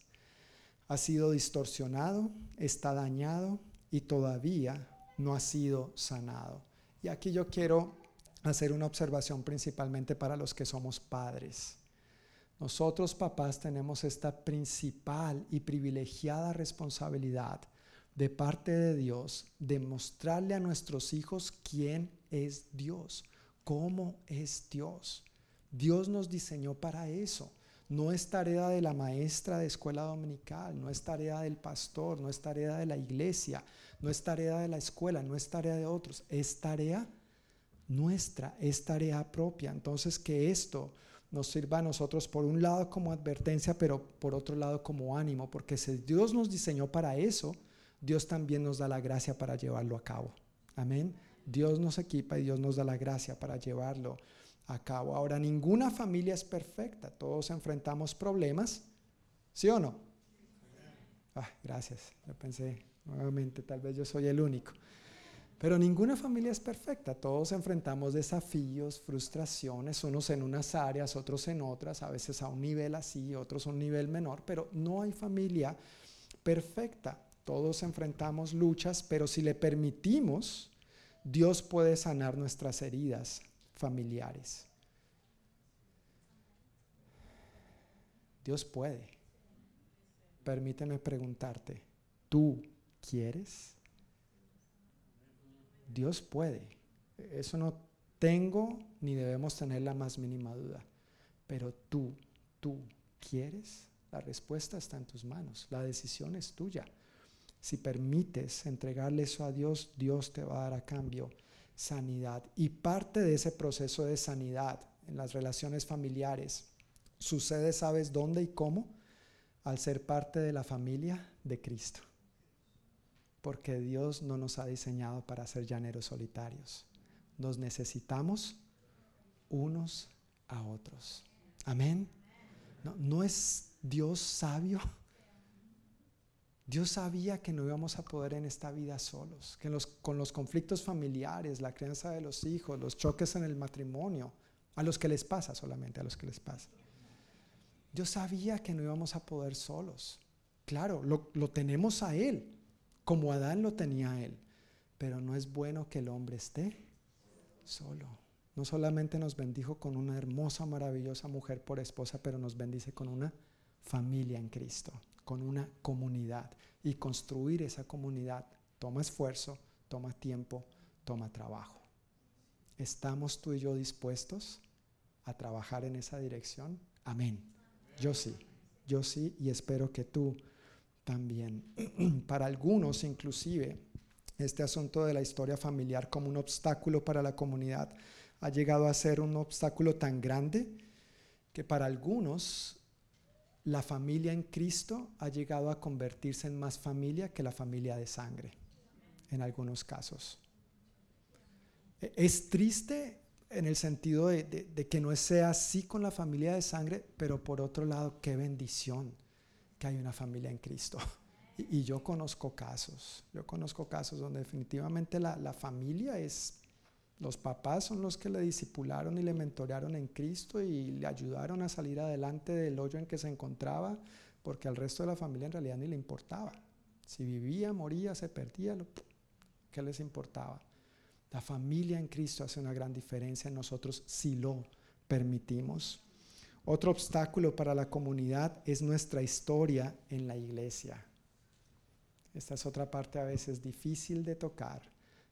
ha sido distorsionado, está dañado y todavía no ha sido sanado. Y aquí yo quiero hacer una observación principalmente para los que somos padres. Nosotros papás tenemos esta principal y privilegiada responsabilidad de parte de Dios de mostrarle a nuestros hijos quién es Dios, cómo es Dios. Dios nos diseñó para eso. No es tarea de la maestra de escuela dominical, no es tarea del pastor, no es tarea de la iglesia, no es tarea de la escuela, no es tarea de otros, es tarea nuestra, es tarea propia. Entonces que esto nos sirva a nosotros por un lado como advertencia, pero por otro lado como ánimo, porque si Dios nos diseñó para eso, Dios también nos da la gracia para llevarlo a cabo. Amén. Dios nos equipa y Dios nos da la gracia para llevarlo a cabo. Ahora, ninguna familia es perfecta, todos enfrentamos problemas, ¿sí o no? Ah, gracias, yo pensé nuevamente, tal vez yo soy el único. Pero ninguna familia es perfecta, todos enfrentamos desafíos, frustraciones, unos en unas áreas, otros en otras, a veces a un nivel así, otros a un nivel menor, pero no hay familia perfecta. Todos enfrentamos luchas, pero si le permitimos Dios puede sanar nuestras heridas familiares. Dios puede. Permíteme preguntarte, ¿tú quieres? Dios puede. Eso no tengo ni debemos tener la más mínima duda. Pero tú, tú quieres. La respuesta está en tus manos. La decisión es tuya. Si permites entregarle eso a Dios, Dios te va a dar a cambio sanidad. Y parte de ese proceso de sanidad en las relaciones familiares sucede, ¿sabes dónde y cómo? Al ser parte de la familia de Cristo. Porque Dios no nos ha diseñado para ser llaneros solitarios. Nos necesitamos unos a otros. Amén. No, no es Dios sabio Dios sabía que no íbamos a poder en esta vida solos, que con los conflictos familiares, la crianza de los hijos, los choques en el matrimonio, a los que les pasa solamente, a los que les pasa. Dios sabía que no íbamos a poder solos. Claro, lo, lo tenemos a Él, como Adán lo tenía a Él, pero no es bueno que el hombre esté solo. No solamente nos bendijo con una hermosa, maravillosa mujer por esposa, pero nos bendice con una familia en Cristo con una comunidad. Y construir esa comunidad toma esfuerzo, toma tiempo, toma trabajo. ¿Estamos tú y yo dispuestos a trabajar en esa dirección? Amén. Yo sí, yo sí y espero que tú también. [clears throat] para algunos inclusive, este asunto de la historia familiar como un obstáculo para la comunidad ha llegado a ser un obstáculo tan grande que para algunos la familia en Cristo ha llegado a convertirse en más familia que la familia de sangre, en algunos casos. E, es triste en el sentido de, que no sea así con la familia de sangre, pero por otro lado, qué bendición que hay una familia en Cristo. [laughs] Y, yo conozco casos, yo conozco casos donde definitivamente la, la familia es los papás son los que le disipularon y le mentorearon en Cristo y le ayudaron a salir adelante del hoyo en que se encontraba, porque al resto de la familia en realidad ni le importaba. Si vivía, moría, se perdía, ¿qué les importaba? La familia en Cristo hace una gran diferencia en nosotros si lo permitimos. Otro obstáculo para la comunidad es nuestra historia en la iglesia. Esta es otra parte a veces difícil de tocar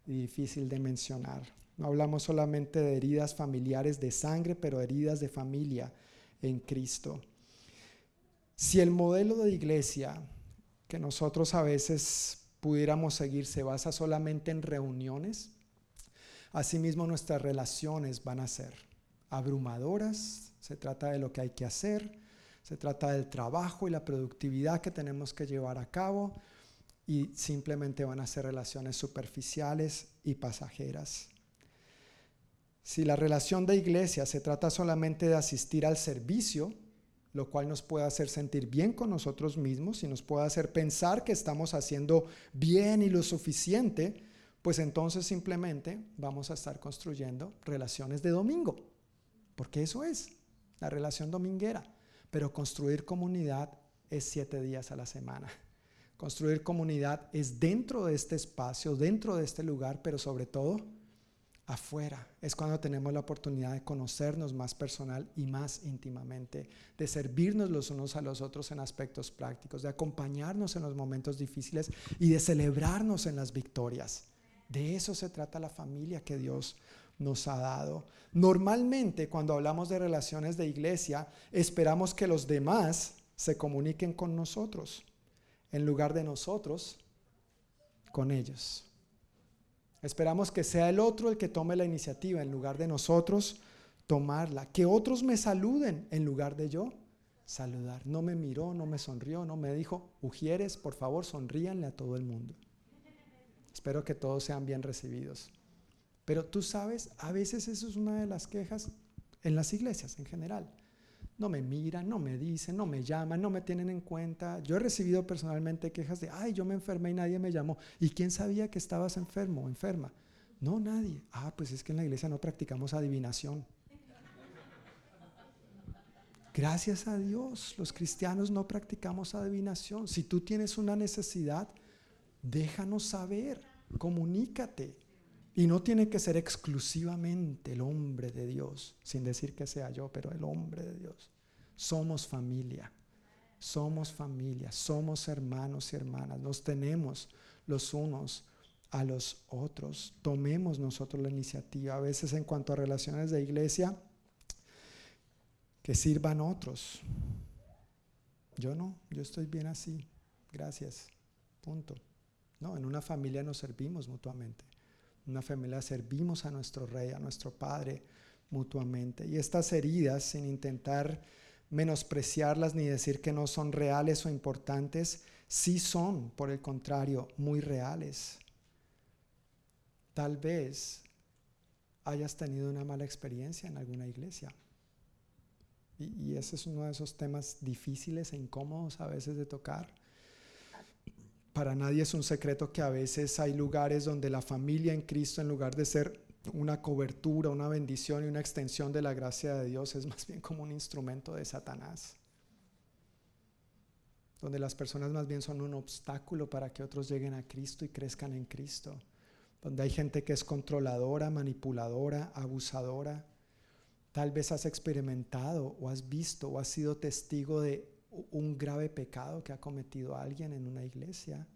y difícil de mencionar. No hablamos solamente de heridas familiares de sangre, pero heridas de familia en Cristo. Si el modelo de iglesia que nosotros a veces pudiéramos seguir se basa solamente en reuniones, asimismo nuestras relaciones van a ser abrumadoras, se trata de lo que hay que hacer, se trata del trabajo y la productividad que tenemos que llevar a cabo y simplemente van a ser relaciones superficiales y pasajeras. Si la relación de iglesia se trata solamente de asistir al servicio, lo cual nos puede hacer sentir bien con nosotros mismos y nos puede hacer pensar que estamos haciendo bien y lo suficiente, pues entonces simplemente vamos a estar construyendo relaciones de domingo, porque eso es la relación dominguera. Pero construir comunidad es siete días a la semana. Construir comunidad es dentro de este espacio, dentro de este lugar, pero sobre todo afuera. Es cuando tenemos la oportunidad de conocernos más personal y más íntimamente, de servirnos los unos a los otros en aspectos prácticos, de acompañarnos en los momentos difíciles y de celebrarnos en las victorias. De eso se trata la familia que Dios nos ha dado. Normalmente cuando hablamos de relaciones de iglesia, esperamos que los demás se comuniquen con nosotros, en lugar de nosotros con ellos. Esperamos que sea el otro el que tome la iniciativa en lugar de nosotros tomarla. Que otros me saluden en lugar de yo saludar. No me miró, no me sonrió, no me dijo, Ujieres, por favor, sonríanle a todo el mundo. Espero que todos sean bien recibidos. Pero tú sabes, a veces eso es una de las quejas en las iglesias en general. No me miran, no me dicen, no me llaman, no me tienen en cuenta. Yo he recibido personalmente quejas de, ay, yo me enfermé y nadie me llamó. ¿Y quién sabía que estabas enfermo o enferma? No, nadie. Ah, pues es que en la iglesia no practicamos adivinación. Gracias a Dios, los cristianos no practicamos adivinación. Si tú tienes una necesidad, déjanos saber, comunícate. Y no tiene que ser exclusivamente el hombre de Dios, sin decir que sea yo, pero el hombre de Dios. Somos familia, somos familia, somos hermanos y hermanas, nos tenemos los unos a los otros. Tomemos nosotros la iniciativa. A veces en cuanto a relaciones de iglesia, que sirvan otros. Yo no, yo estoy bien así. Gracias. Punto. No, en una familia nos servimos mutuamente una familia servimos a nuestro Rey, a nuestro Padre mutuamente. Y estas heridas, sin intentar menospreciarlas ni decir que no son reales o importantes, sí son, por el contrario, muy reales. Tal vez hayas tenido una mala experiencia en alguna iglesia. Y, y, ese es uno de esos temas difíciles e incómodos a veces de tocar para nadie es un secreto que a veces hay lugares donde la familia en Cristo, en lugar de ser una cobertura, una bendición y una extensión de la gracia de Dios, es más bien como un instrumento de Satanás. Donde las personas más bien son un obstáculo para que otros lleguen a Cristo y crezcan en Cristo. Donde hay gente que es controladora, manipuladora, abusadora. Tal vez has experimentado o has visto o has sido testigo de un grave pecado que ha cometido alguien en una iglesia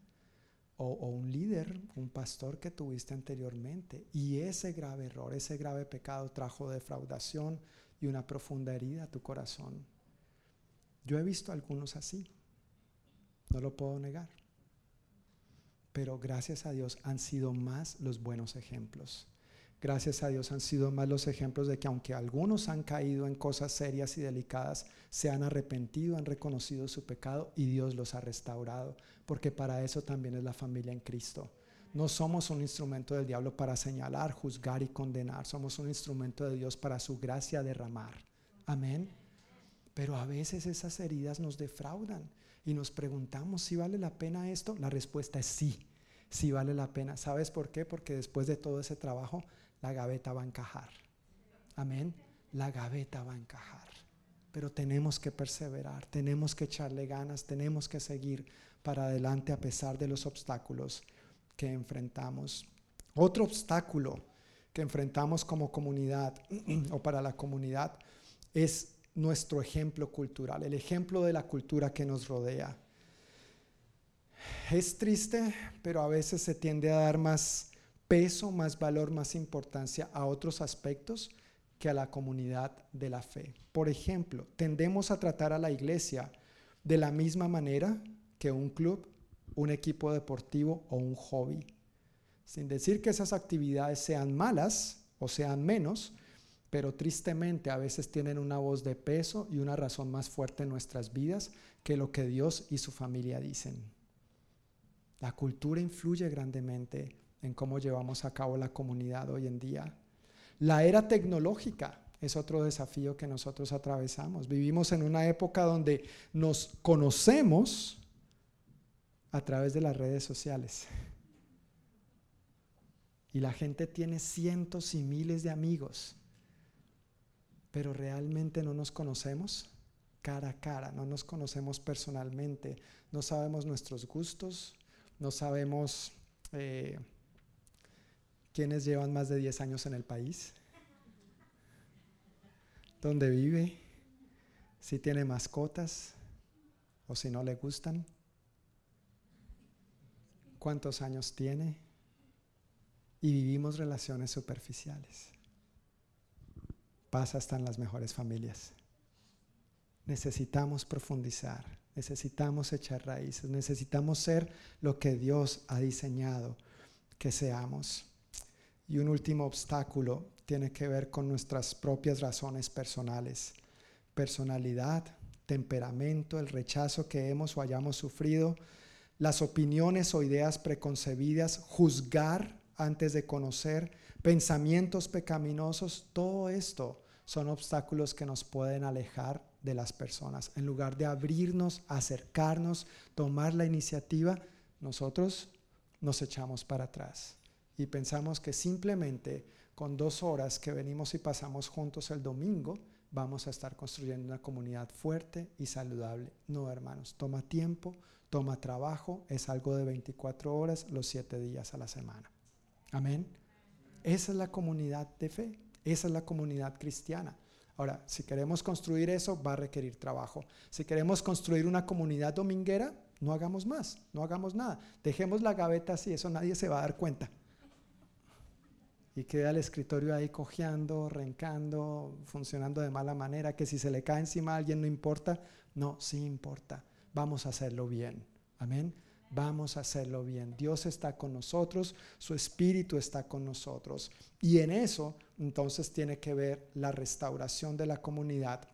o, un líder, un pastor que tuviste anteriormente. Y ese grave error, ese grave pecado trajo defraudación y una profunda herida a tu corazón. Yo he visto algunos así, no lo puedo negar. Pero gracias a Dios han sido más los buenos ejemplos gracias a Dios, han sido más los ejemplos de que aunque algunos han caído en cosas serias y delicadas, se han arrepentido, han reconocido su pecado y Dios los ha restaurado, porque para eso también es la familia en Cristo. No somos un instrumento del diablo para señalar, juzgar y condenar, somos un instrumento de Dios para su gracia derramar. Amén. Pero a veces esas heridas nos defraudan y nos preguntamos si vale la pena esto. La respuesta es sí, sí vale la pena. ¿Sabes por qué? Porque después de todo ese trabajo la gaveta va a encajar. Amén. La gaveta va a encajar. Pero tenemos que perseverar, tenemos que echarle ganas, tenemos que seguir para adelante a pesar de los obstáculos que enfrentamos. Otro obstáculo que enfrentamos como comunidad [clears throat] o para la comunidad es nuestro ejemplo cultural, el ejemplo de la cultura que nos rodea. Es triste, pero a veces se tiende a dar más peso, más valor, más importancia a otros aspectos que a la comunidad de la fe. Por ejemplo, tendemos a tratar a la iglesia de la misma manera que un club, un equipo deportivo o un hobby. Sin decir que esas actividades sean malas o sean menos, pero tristemente a veces tienen una voz de peso y una razón más fuerte en nuestras vidas que lo que Dios y su familia dicen. La cultura influye grandemente en cómo llevamos a cabo la comunidad hoy en día. La era tecnológica es otro desafío que nosotros atravesamos. Vivimos en una época donde nos conocemos a través de las redes sociales. Y la gente tiene cientos y miles de amigos, pero realmente no nos conocemos cara a cara, no nos conocemos personalmente, no sabemos nuestros gustos, no sabemos... Eh, ¿Quiénes llevan más de 10 años en el país? ¿Dónde vive? Si tiene mascotas o si no le gustan. ¿Cuántos años tiene? Y vivimos relaciones superficiales. Pasa hasta en las mejores familias. Necesitamos profundizar, necesitamos echar raíces, necesitamos ser lo que Dios ha diseñado que seamos. Y un último obstáculo tiene que ver con nuestras propias razones personales, personalidad, temperamento, el rechazo que hemos o hayamos sufrido, las opiniones o ideas preconcebidas, juzgar antes de conocer, pensamientos pecaminosos, todo esto son obstáculos que nos pueden alejar de las personas. En lugar de abrirnos, acercarnos, tomar la iniciativa, nosotros nos echamos para atrás y pensamos que simplemente con dos horas que venimos y pasamos juntos el domingo, vamos a estar construyendo una comunidad fuerte y saludable. No, hermanos, toma tiempo, toma trabajo, es algo de 24 horas los 7 días a la semana. Amén. Esa es la comunidad de fe, esa es la comunidad cristiana. Ahora, si queremos construir eso, va a requerir trabajo. Si queremos construir una comunidad dominguera, no hagamos más, no hagamos nada. Dejemos la gaveta así, eso nadie se va a dar cuenta. Y queda el escritorio ahí cojeando, rencando, funcionando de mala manera, que si se le cae encima a alguien no importa. No, sí importa. Vamos a hacerlo bien. Amén. Vamos a hacerlo bien. Dios está con nosotros, su Espíritu está con nosotros. Y en eso entonces tiene que ver la restauración de la comunidad.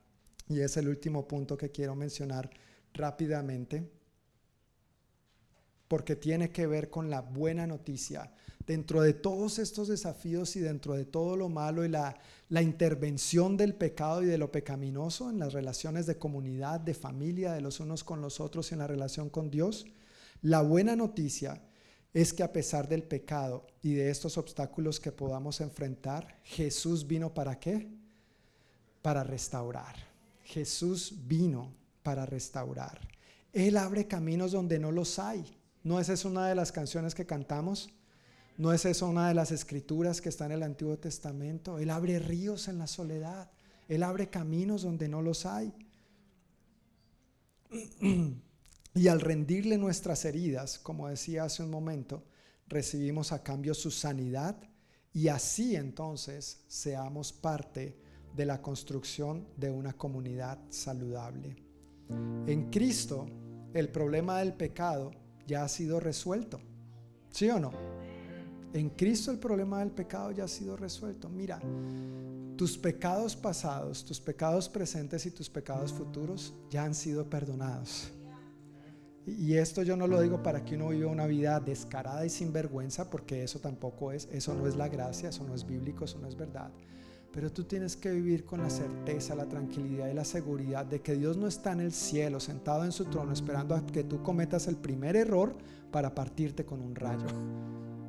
Y es el último punto que quiero mencionar rápidamente, porque tiene que ver con la buena noticia. Dentro de todos estos desafíos y dentro de todo lo malo y la, la intervención del pecado y de lo pecaminoso en las relaciones de comunidad, de familia, de los unos con los otros y en la relación con Dios, la buena noticia es que a pesar del pecado y de estos obstáculos que podamos enfrentar, Jesús vino para qué? Para restaurar. Jesús vino para restaurar. Él abre caminos donde no los hay. ¿No es esa una de las canciones que cantamos? ¿No es esa una de las escrituras que está en el Antiguo Testamento? Él abre ríos en la soledad. Él abre caminos donde no los hay. [clears throat] Y al rendirle nuestras heridas, como decía hace un momento, recibimos a cambio su sanidad y así entonces seamos parte de la construcción de una comunidad saludable. En Cristo el problema del pecado ya ha sido resuelto. ¿Sí o no? En Cristo el problema del pecado ya ha sido resuelto. Mira, tus pecados pasados, tus pecados presentes y tus pecados futuros ya han sido perdonados. Y esto yo no lo digo para que uno viva una vida descarada y sin vergüenza, porque eso tampoco es, eso no es la gracia, eso no es bíblico, eso no es verdad. Pero tú tienes que vivir con la certeza, la tranquilidad y la seguridad de que Dios no está en el cielo, sentado en su trono, esperando a que tú cometas el primer error para partirte con un rayo.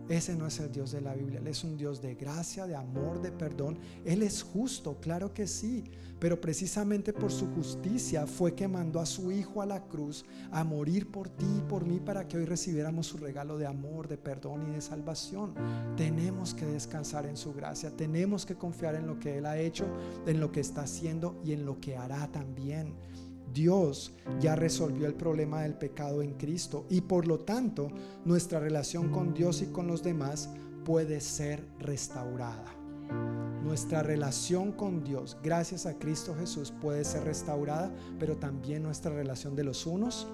Ese no es el Dios de la Biblia. Él es un Dios de gracia, de amor, de perdón. Él es justo, claro que sí. Pero precisamente por su justicia fue que mandó a su Hijo a la cruz a morir por ti y por mí para que hoy recibiéramos su regalo de amor, de perdón y de salvación. Tenemos que descansar en su gracia. Tenemos que confiar en lo que Él ha hecho, en lo que está haciendo y en lo que hará también. Dios ya resolvió el problema del pecado en Cristo y por lo tanto nuestra relación con Dios y con los demás puede ser restaurada. Nuestra relación con Dios, gracias a Cristo Jesús, puede ser restaurada, pero también nuestra relación de los unos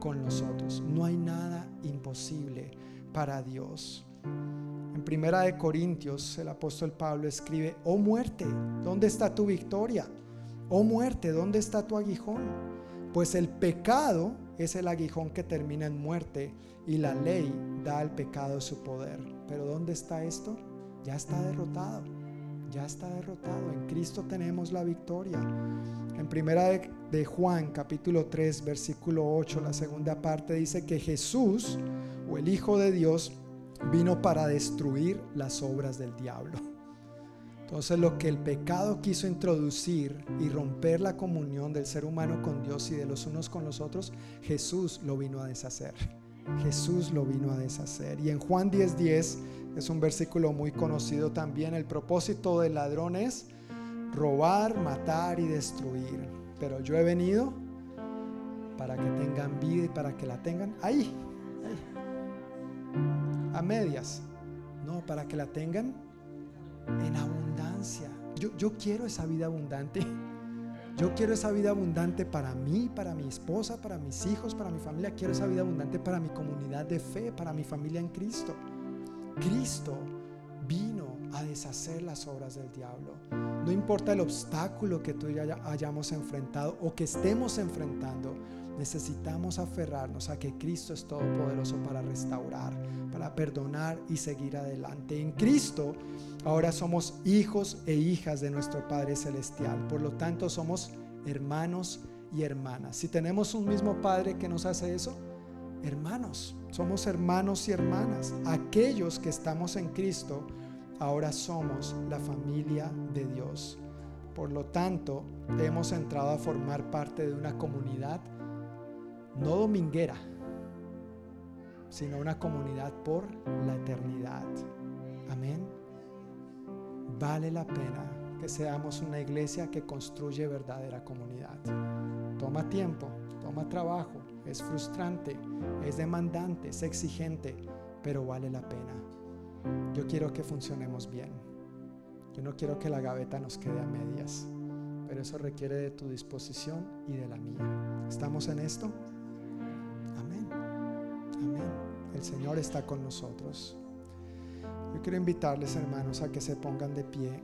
con los otros. No hay nada imposible para Dios. En Primera de Corintios, el apóstol Pablo escribe, "Oh muerte, ¿dónde está tu victoria?" Oh muerte, ¿dónde está tu aguijón? Pues el pecado es el aguijón que termina en muerte y la ley da al pecado su poder. Pero ¿dónde está esto? Ya está derrotado. Ya está derrotado. En Cristo tenemos la victoria. En primera de, Juan capítulo 3 versículo 8, la segunda parte dice que Jesús o el Hijo de Dios vino para destruir las obras del diablo. Entonces lo que el pecado quiso introducir y romper la comunión del ser humano con Dios y de los unos con los otros, Jesús lo vino a deshacer. Jesús lo vino a deshacer. Y en Juan 10:10 10, es un versículo muy conocido también, el propósito del ladrón es robar, matar y destruir. Pero yo he venido para que tengan vida y para que la tengan ahí, ahí. a medias. No, para que la tengan en abundancia. Yo, yo quiero esa vida abundante. Yo quiero esa vida abundante para mí, para mi esposa, para mis hijos, para mi familia. Quiero esa vida abundante para mi comunidad de fe, para mi familia en Cristo. Cristo vino a deshacer las obras del diablo. No importa el obstáculo que tú y yo hayamos enfrentado o que estemos enfrentando, necesitamos aferrarnos a que Cristo es todopoderoso para restaurar, para perdonar y seguir adelante. En Cristo ahora somos hijos e hijas de nuestro Padre Celestial. Por lo tanto, somos hermanos y hermanas. Si tenemos un mismo Padre que nos hace eso, hermanos, somos hermanos y hermanas. Aquellos que estamos en Cristo, ahora somos la familia de Dios. Por lo tanto, hemos entrado a formar parte de una comunidad no dominguera, sino una comunidad por la eternidad. Amén. Vale la pena que seamos una iglesia que construye verdadera comunidad. Toma tiempo, toma trabajo, es frustrante, es demandante, es exigente, pero vale la pena. Yo quiero que funcionemos bien. Yo no quiero que la gaveta nos quede a medias, pero eso requiere de tu disposición y de la mía. ¿Estamos en esto? Amén. Amén. El Señor está con nosotros. Yo quiero invitarles, hermanos, a que se pongan de pie.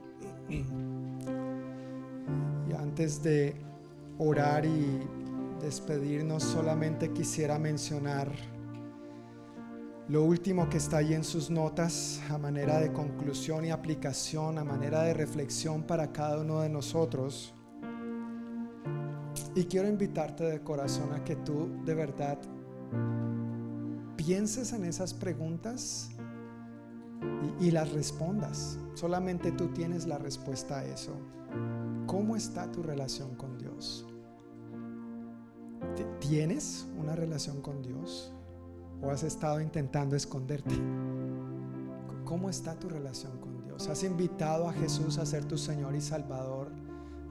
Y antes de orar y despedirnos, solamente quisiera mencionar lo último que está ahí en sus notas a manera de conclusión y aplicación, a manera de reflexión para cada uno de nosotros. Y quiero invitarte de corazón a que tú de verdad pienses en esas preguntas y, y, las respondas. Solamente tú tienes la respuesta a eso. ¿Cómo está tu relación con Dios? ¿Tienes una relación con Dios? ¿O has estado intentando esconderte? ¿Cómo está tu relación con Dios? ¿Has invitado a Jesús a ser tu Señor y Salvador?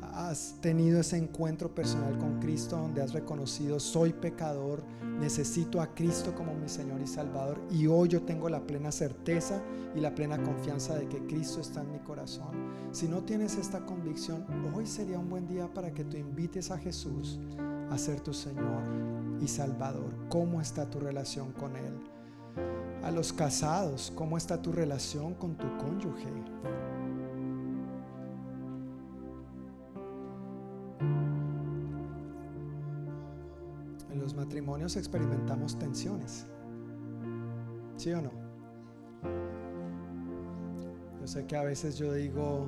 ¿Has tenido ese encuentro personal con Cristo donde has reconocido, soy pecador, necesito a Cristo como mi Señor y Salvador y hoy yo tengo la plena certeza y la plena confianza de que Cristo está en mi corazón? Si no tienes esta convicción, hoy sería un buen día para que tú invites a Jesús a ser tu Señor y Salvador. ¿Cómo está tu relación con Él? A los casados, ¿cómo está tu relación con tu cónyuge? Matrimonios experimentamos tensiones. ¿Sí o no? Yo sé que a veces yo digo,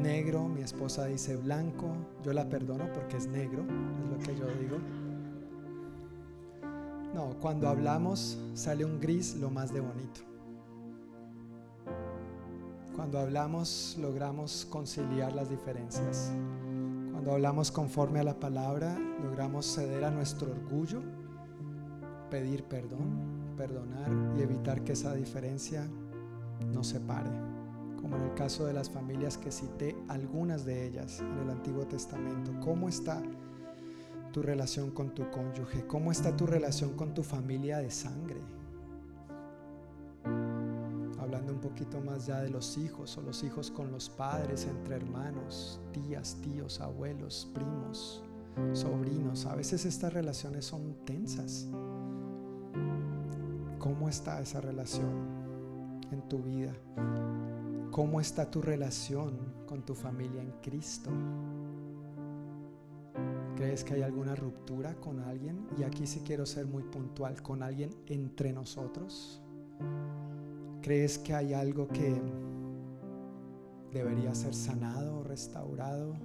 negro, mi esposa dice blanco, yo la perdono porque es negro, es lo que yo digo. No, cuando hablamos sale un gris lo más de bonito. Cuando hablamos logramos conciliar las diferencias. Cuando hablamos conforme a la palabra logramos ceder a nuestro orgullo, pedir perdón, perdonar y evitar que esa diferencia nos separe como en el caso de las familias que cité, algunas de ellas en el Antiguo Testamento. ¿Cómo está tu relación con tu cónyuge? ¿Cómo está tu relación con tu familia de sangre? Un poquito más ya de los hijos o los hijos con los padres, entre hermanos, tías, tíos, abuelos, primos, sobrinos. A veces estas relaciones son tensas. ¿Cómo está esa relación en tu vida? ¿Cómo está tu relación con tu familia en Cristo? ¿Crees que hay alguna ruptura con alguien? Y aquí sí quiero ser muy puntual, con alguien entre nosotros. ¿Crees que hay algo que debería ser sanado o restaurado?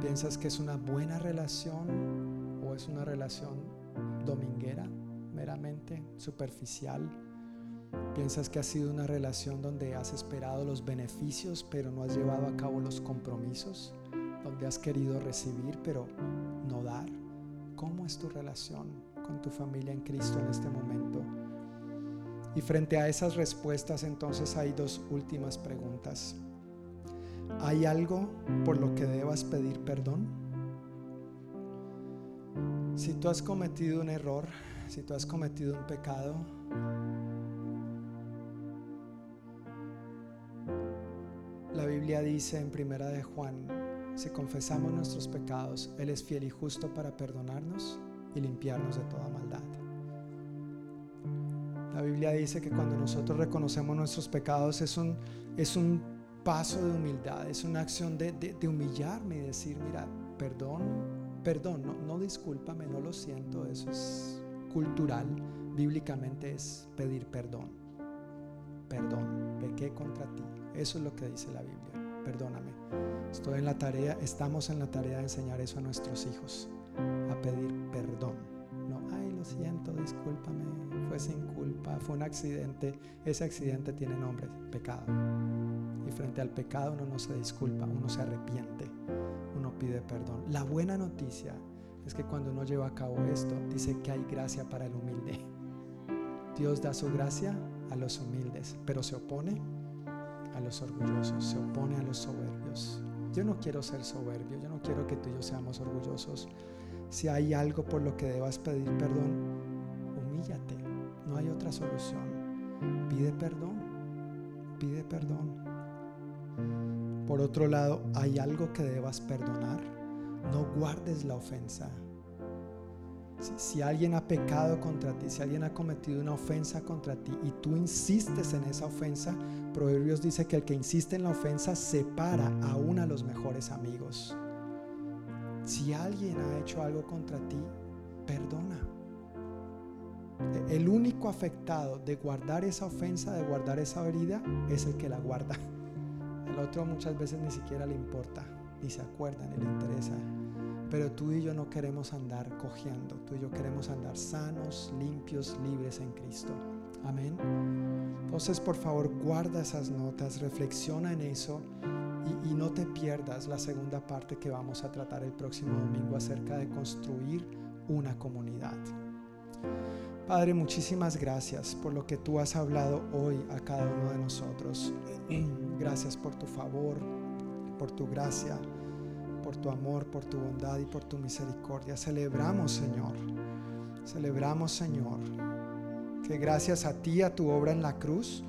¿Piensas que es una buena relación o es una relación dominguera, meramente superficial? Piensas que ha sido una relación donde has esperado los beneficios pero no has llevado a cabo los compromisos, donde has querido recibir pero no dar. ¿Cómo es tu relación con tu familia en Cristo en este momento? Y frente a esas respuestas entonces hay dos últimas preguntas. ¿Hay algo por lo que debas pedir perdón? Si tú has cometido un error, si tú has cometido un pecado, La Biblia dice en Primera de Juan, si confesamos nuestros pecados, Él es fiel y justo para perdonarnos y limpiarnos de toda maldad. La Biblia dice que cuando nosotros reconocemos nuestros pecados es un, es un paso de humildad, es una acción de, de, humillarme y decir, mira, perdón, perdón, no, no discúlpame, no lo siento, eso es cultural, bíblicamente es pedir perdón. Perdón, pequé contra ti, eso es lo que dice la Biblia. Perdóname. Estoy en la tarea, estamos en la tarea de enseñar eso a nuestros hijos, a pedir perdón. No, ay, lo siento, discúlpame, fue sin fue un accidente. Ese accidente tiene nombre, pecado. Y frente al pecado uno no se disculpa, uno se arrepiente, uno pide perdón. La buena noticia es que cuando uno lleva a cabo esto, dice que hay gracia para el humilde. Dios da su gracia a los humildes, pero se opone a los orgullosos, se opone a los soberbios. Yo no quiero ser soberbio, yo no quiero que tú y yo seamos orgullosos. Si hay algo por lo que debas pedir perdón, hay otra solución. Pide perdón, pide perdón. Por otro lado, hay algo que debas perdonar. No guardes la ofensa. Si, alguien ha pecado contra ti, si alguien ha cometido una ofensa contra ti y tú insistes en esa ofensa, Proverbios dice que el que insiste en la ofensa separa aún a los mejores amigos. Si alguien ha hecho algo contra ti, perdona. El único afectado de guardar esa ofensa, de guardar esa herida, es el que la guarda. El otro muchas veces ni siquiera le importa, ni se acuerda, ni le interesa. Pero tú y yo no queremos andar cojeando, tú y yo queremos andar sanos, limpios, libres en Cristo. Amén. Entonces, por favor, guarda esas notas, reflexiona en eso y, y, no te pierdas la segunda parte que vamos a tratar el próximo domingo acerca de construir una comunidad. Padre, muchísimas gracias por lo que tú has hablado hoy a cada uno de nosotros. Gracias por tu favor, por tu gracia por tu amor, por tu bondad y por tu misericordia. Celebramos, Señor. Celebramos, Señor, que gracias a ti, a tu obra en la cruz,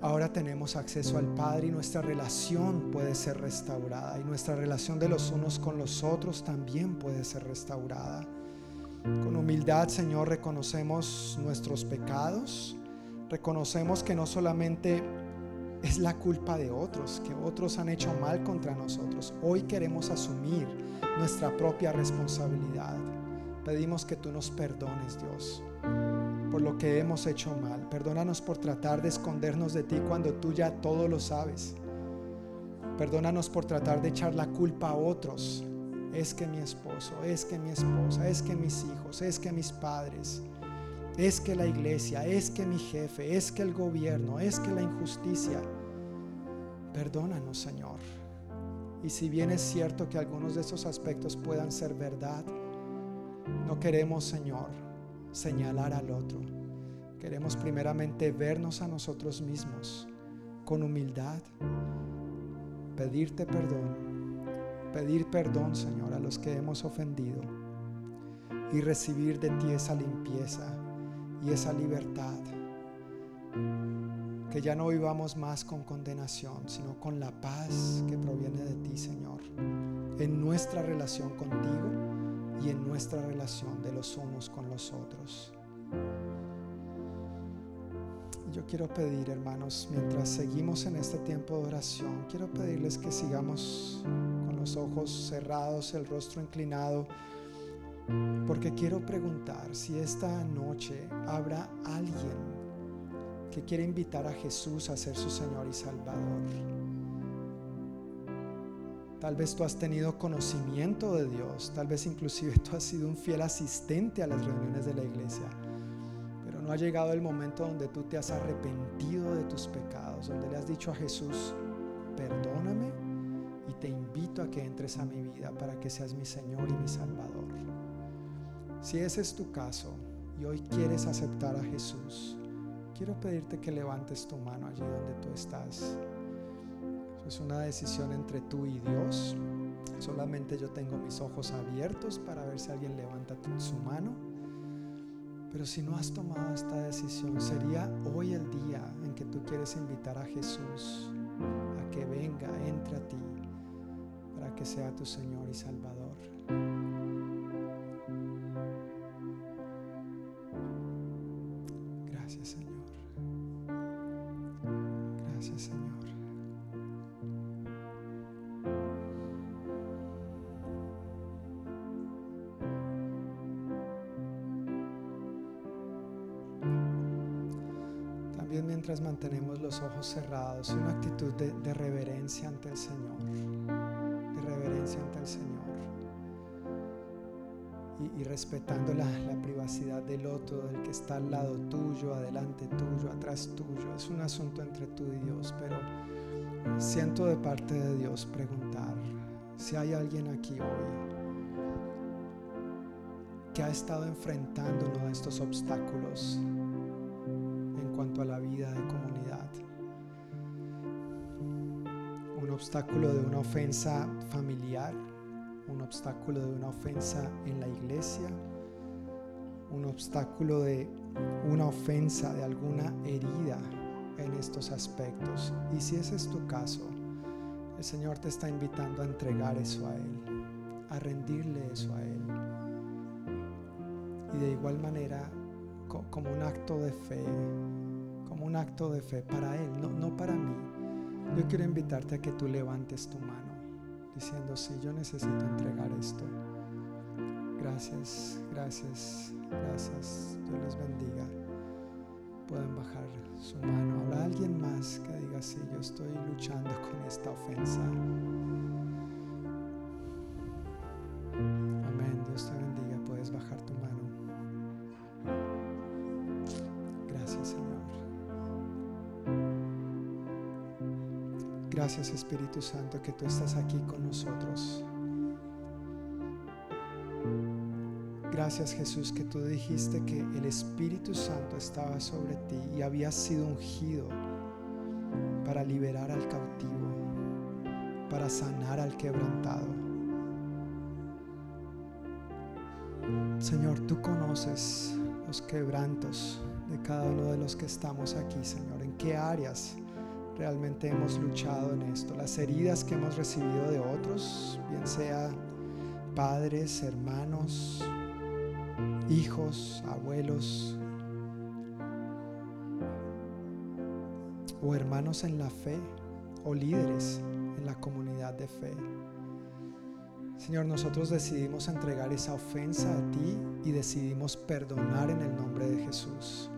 ahora tenemos acceso al Padre y nuestra relación puede ser restaurada. Y nuestra relación de los unos con los otros también puede ser restaurada. Con humildad, Señor, reconocemos nuestros pecados. Reconocemos que no solamente es la culpa de otros, que otros han hecho mal contra nosotros. Hoy queremos asumir nuestra propia responsabilidad. Pedimos que tú nos perdones, Dios, por lo que hemos hecho mal. Perdónanos por tratar de escondernos de ti cuando tú ya todo lo sabes. Perdónanos por tratar de echar la culpa a otros. Es que mi esposo, es que mi esposa, es que mis hijos, es que mis padres es que la iglesia, es que mi jefe, es que el gobierno, es que la injusticia. Perdónanos, Señor. Y si bien es cierto que algunos de esos aspectos puedan ser verdad, no queremos, Señor, señalar al otro. Queremos primeramente vernos a nosotros mismos con humildad, pedirte perdón, pedir perdón, Señor, a los que hemos ofendido y recibir de ti esa limpieza y esa libertad. Que ya no vivamos más con condenación, sino con la paz que proviene de ti, Señor, en nuestra relación contigo y en nuestra relación de los unos con los otros. Yo quiero pedir, hermanos, mientras seguimos en este tiempo de oración, quiero pedirles que sigamos los ojos cerrados, el rostro inclinado porque quiero preguntar si esta noche habrá alguien que quiere invitar a Jesús a ser su Señor y Salvador. Tal vez tú has tenido conocimiento de Dios, tal vez inclusive tú has sido un fiel asistente a las reuniones de la iglesia, pero no ha llegado el momento donde tú te has arrepentido de tus pecados, donde le has dicho a Jesús, perdóname a que entres a mi vida para que seas mi Señor y mi Salvador. Si ese es tu caso y hoy quieres aceptar a Jesús, quiero pedirte que levantes tu mano allí donde tú estás. Es una decisión entre tú y Dios. Solamente yo tengo mis ojos abiertos para ver si alguien levanta su mano. Pero si no has tomado esta decisión, sería hoy el día en que tú quieres invitar a Jesús a que venga, entre a ti, que sea tu Señor y Salvador. mientras mantenemos los ojos cerrados, una actitud de, reverencia ante el Señor, reverencia ante el Señor. Y, respetando la, la, privacidad del otro, del que está al lado tuyo, adelante tuyo, atrás tuyo. Es un asunto entre tú y Dios, pero siento de parte de Dios preguntar si hay alguien aquí hoy que ha estado enfrentando uno de estos obstáculos a la vida de comunidad. Obstáculo de una ofensa familiar, un obstáculo de una ofensa en la iglesia, un obstáculo de una ofensa, de alguna herida en estos aspectos. Y si ese es tu caso, el Señor te está invitando a entregar eso a Él, a rendirle eso a Él. Y de igual manera, como un acto de fe, como un acto de fe para Él, no, no para mí. Yo quiero invitarte a que tú levantes tu mano, diciendo, sí, yo necesito entregar esto. Gracias, gracias, gracias. Dios les bendiga. Pueden bajar su mano. ¿Habrá alguien más que diga, sí, yo estoy luchando con esta ofensa? Gracias, Espíritu Santo, que tú estás aquí con nosotros. Gracias Jesús que tú dijiste que el Espíritu Santo estaba sobre ti y había sido ungido para liberar al cautivo, para sanar al quebrantado. Señor, tú conoces los quebrantos de cada uno de los que estamos aquí, Señor. ¿En qué áreas realmente hemos luchado en esto? Las heridas que hemos recibido de otros, bien sea padres, hermanos, hijos, abuelos o hermanos en la fe o líderes en la comunidad de fe. Señor, nosotros decidimos entregar esa ofensa a ti y decidimos perdonar en el nombre de Jesús.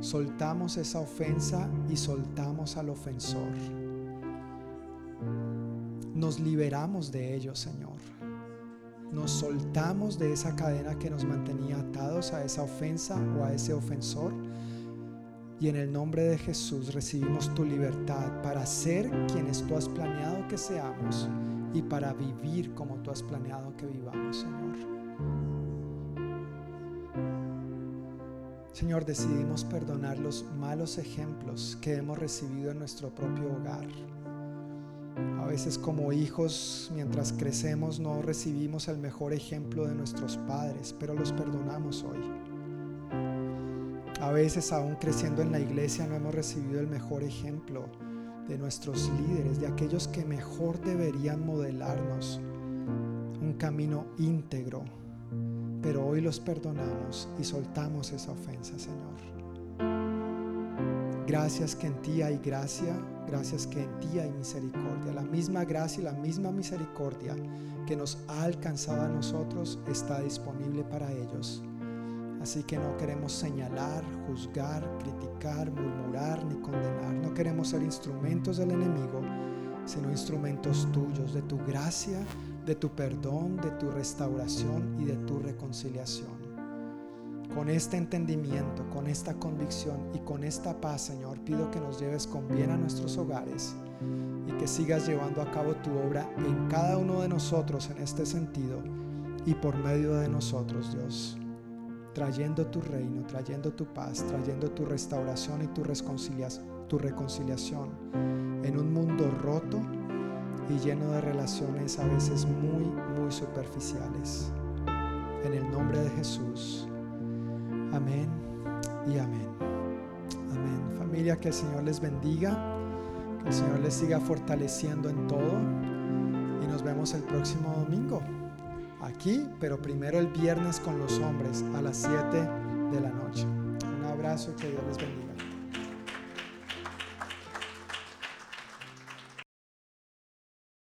Soltamos esa ofensa y soltamos al ofensor. Nos liberamos de ello, Señor nos soltamos de esa cadena que nos mantenía atados a esa ofensa o a ese ofensor. Y en el nombre de Jesús recibimos tu libertad para ser quienes tú has planeado que seamos y para vivir como tú has planeado que vivamos, Señor. Señor, decidimos perdonar los malos ejemplos que hemos recibido en nuestro propio hogar a veces como hijos, mientras crecemos, no recibimos el mejor ejemplo de nuestros padres, pero los perdonamos hoy. A veces aún creciendo en la iglesia no hemos recibido el mejor ejemplo de nuestros líderes, de aquellos que mejor deberían modelarnos un camino íntegro. Pero hoy los perdonamos y soltamos esa ofensa, Señor. Gracias que en ti hay gracia, gracias que en ti hay misericordia. La misma gracia y la misma misericordia que nos ha alcanzado a nosotros está disponible para ellos. Así que no queremos señalar, juzgar, criticar, murmurar ni condenar. No queremos ser instrumentos del enemigo, sino instrumentos tuyos, de tu gracia, de tu perdón, de tu restauración y de tu reconciliación. Con este entendimiento, con esta convicción y con esta paz, Señor, pido que nos lleves con bien a nuestros hogares y que sigas llevando a cabo tu obra en cada uno de nosotros en este sentido y por medio de nosotros, Dios, trayendo tu reino, trayendo tu paz, trayendo tu restauración y tu reconciliación en un mundo roto y lleno de relaciones a veces muy, muy superficiales. En el nombre de Jesús. Amén y amén. Amén. Familia, que el Señor les bendiga, que el Señor les siga fortaleciendo en todo y nos vemos el próximo domingo aquí, pero primero el viernes con los hombres a las 7 de la noche. Un abrazo y que Dios les bendiga.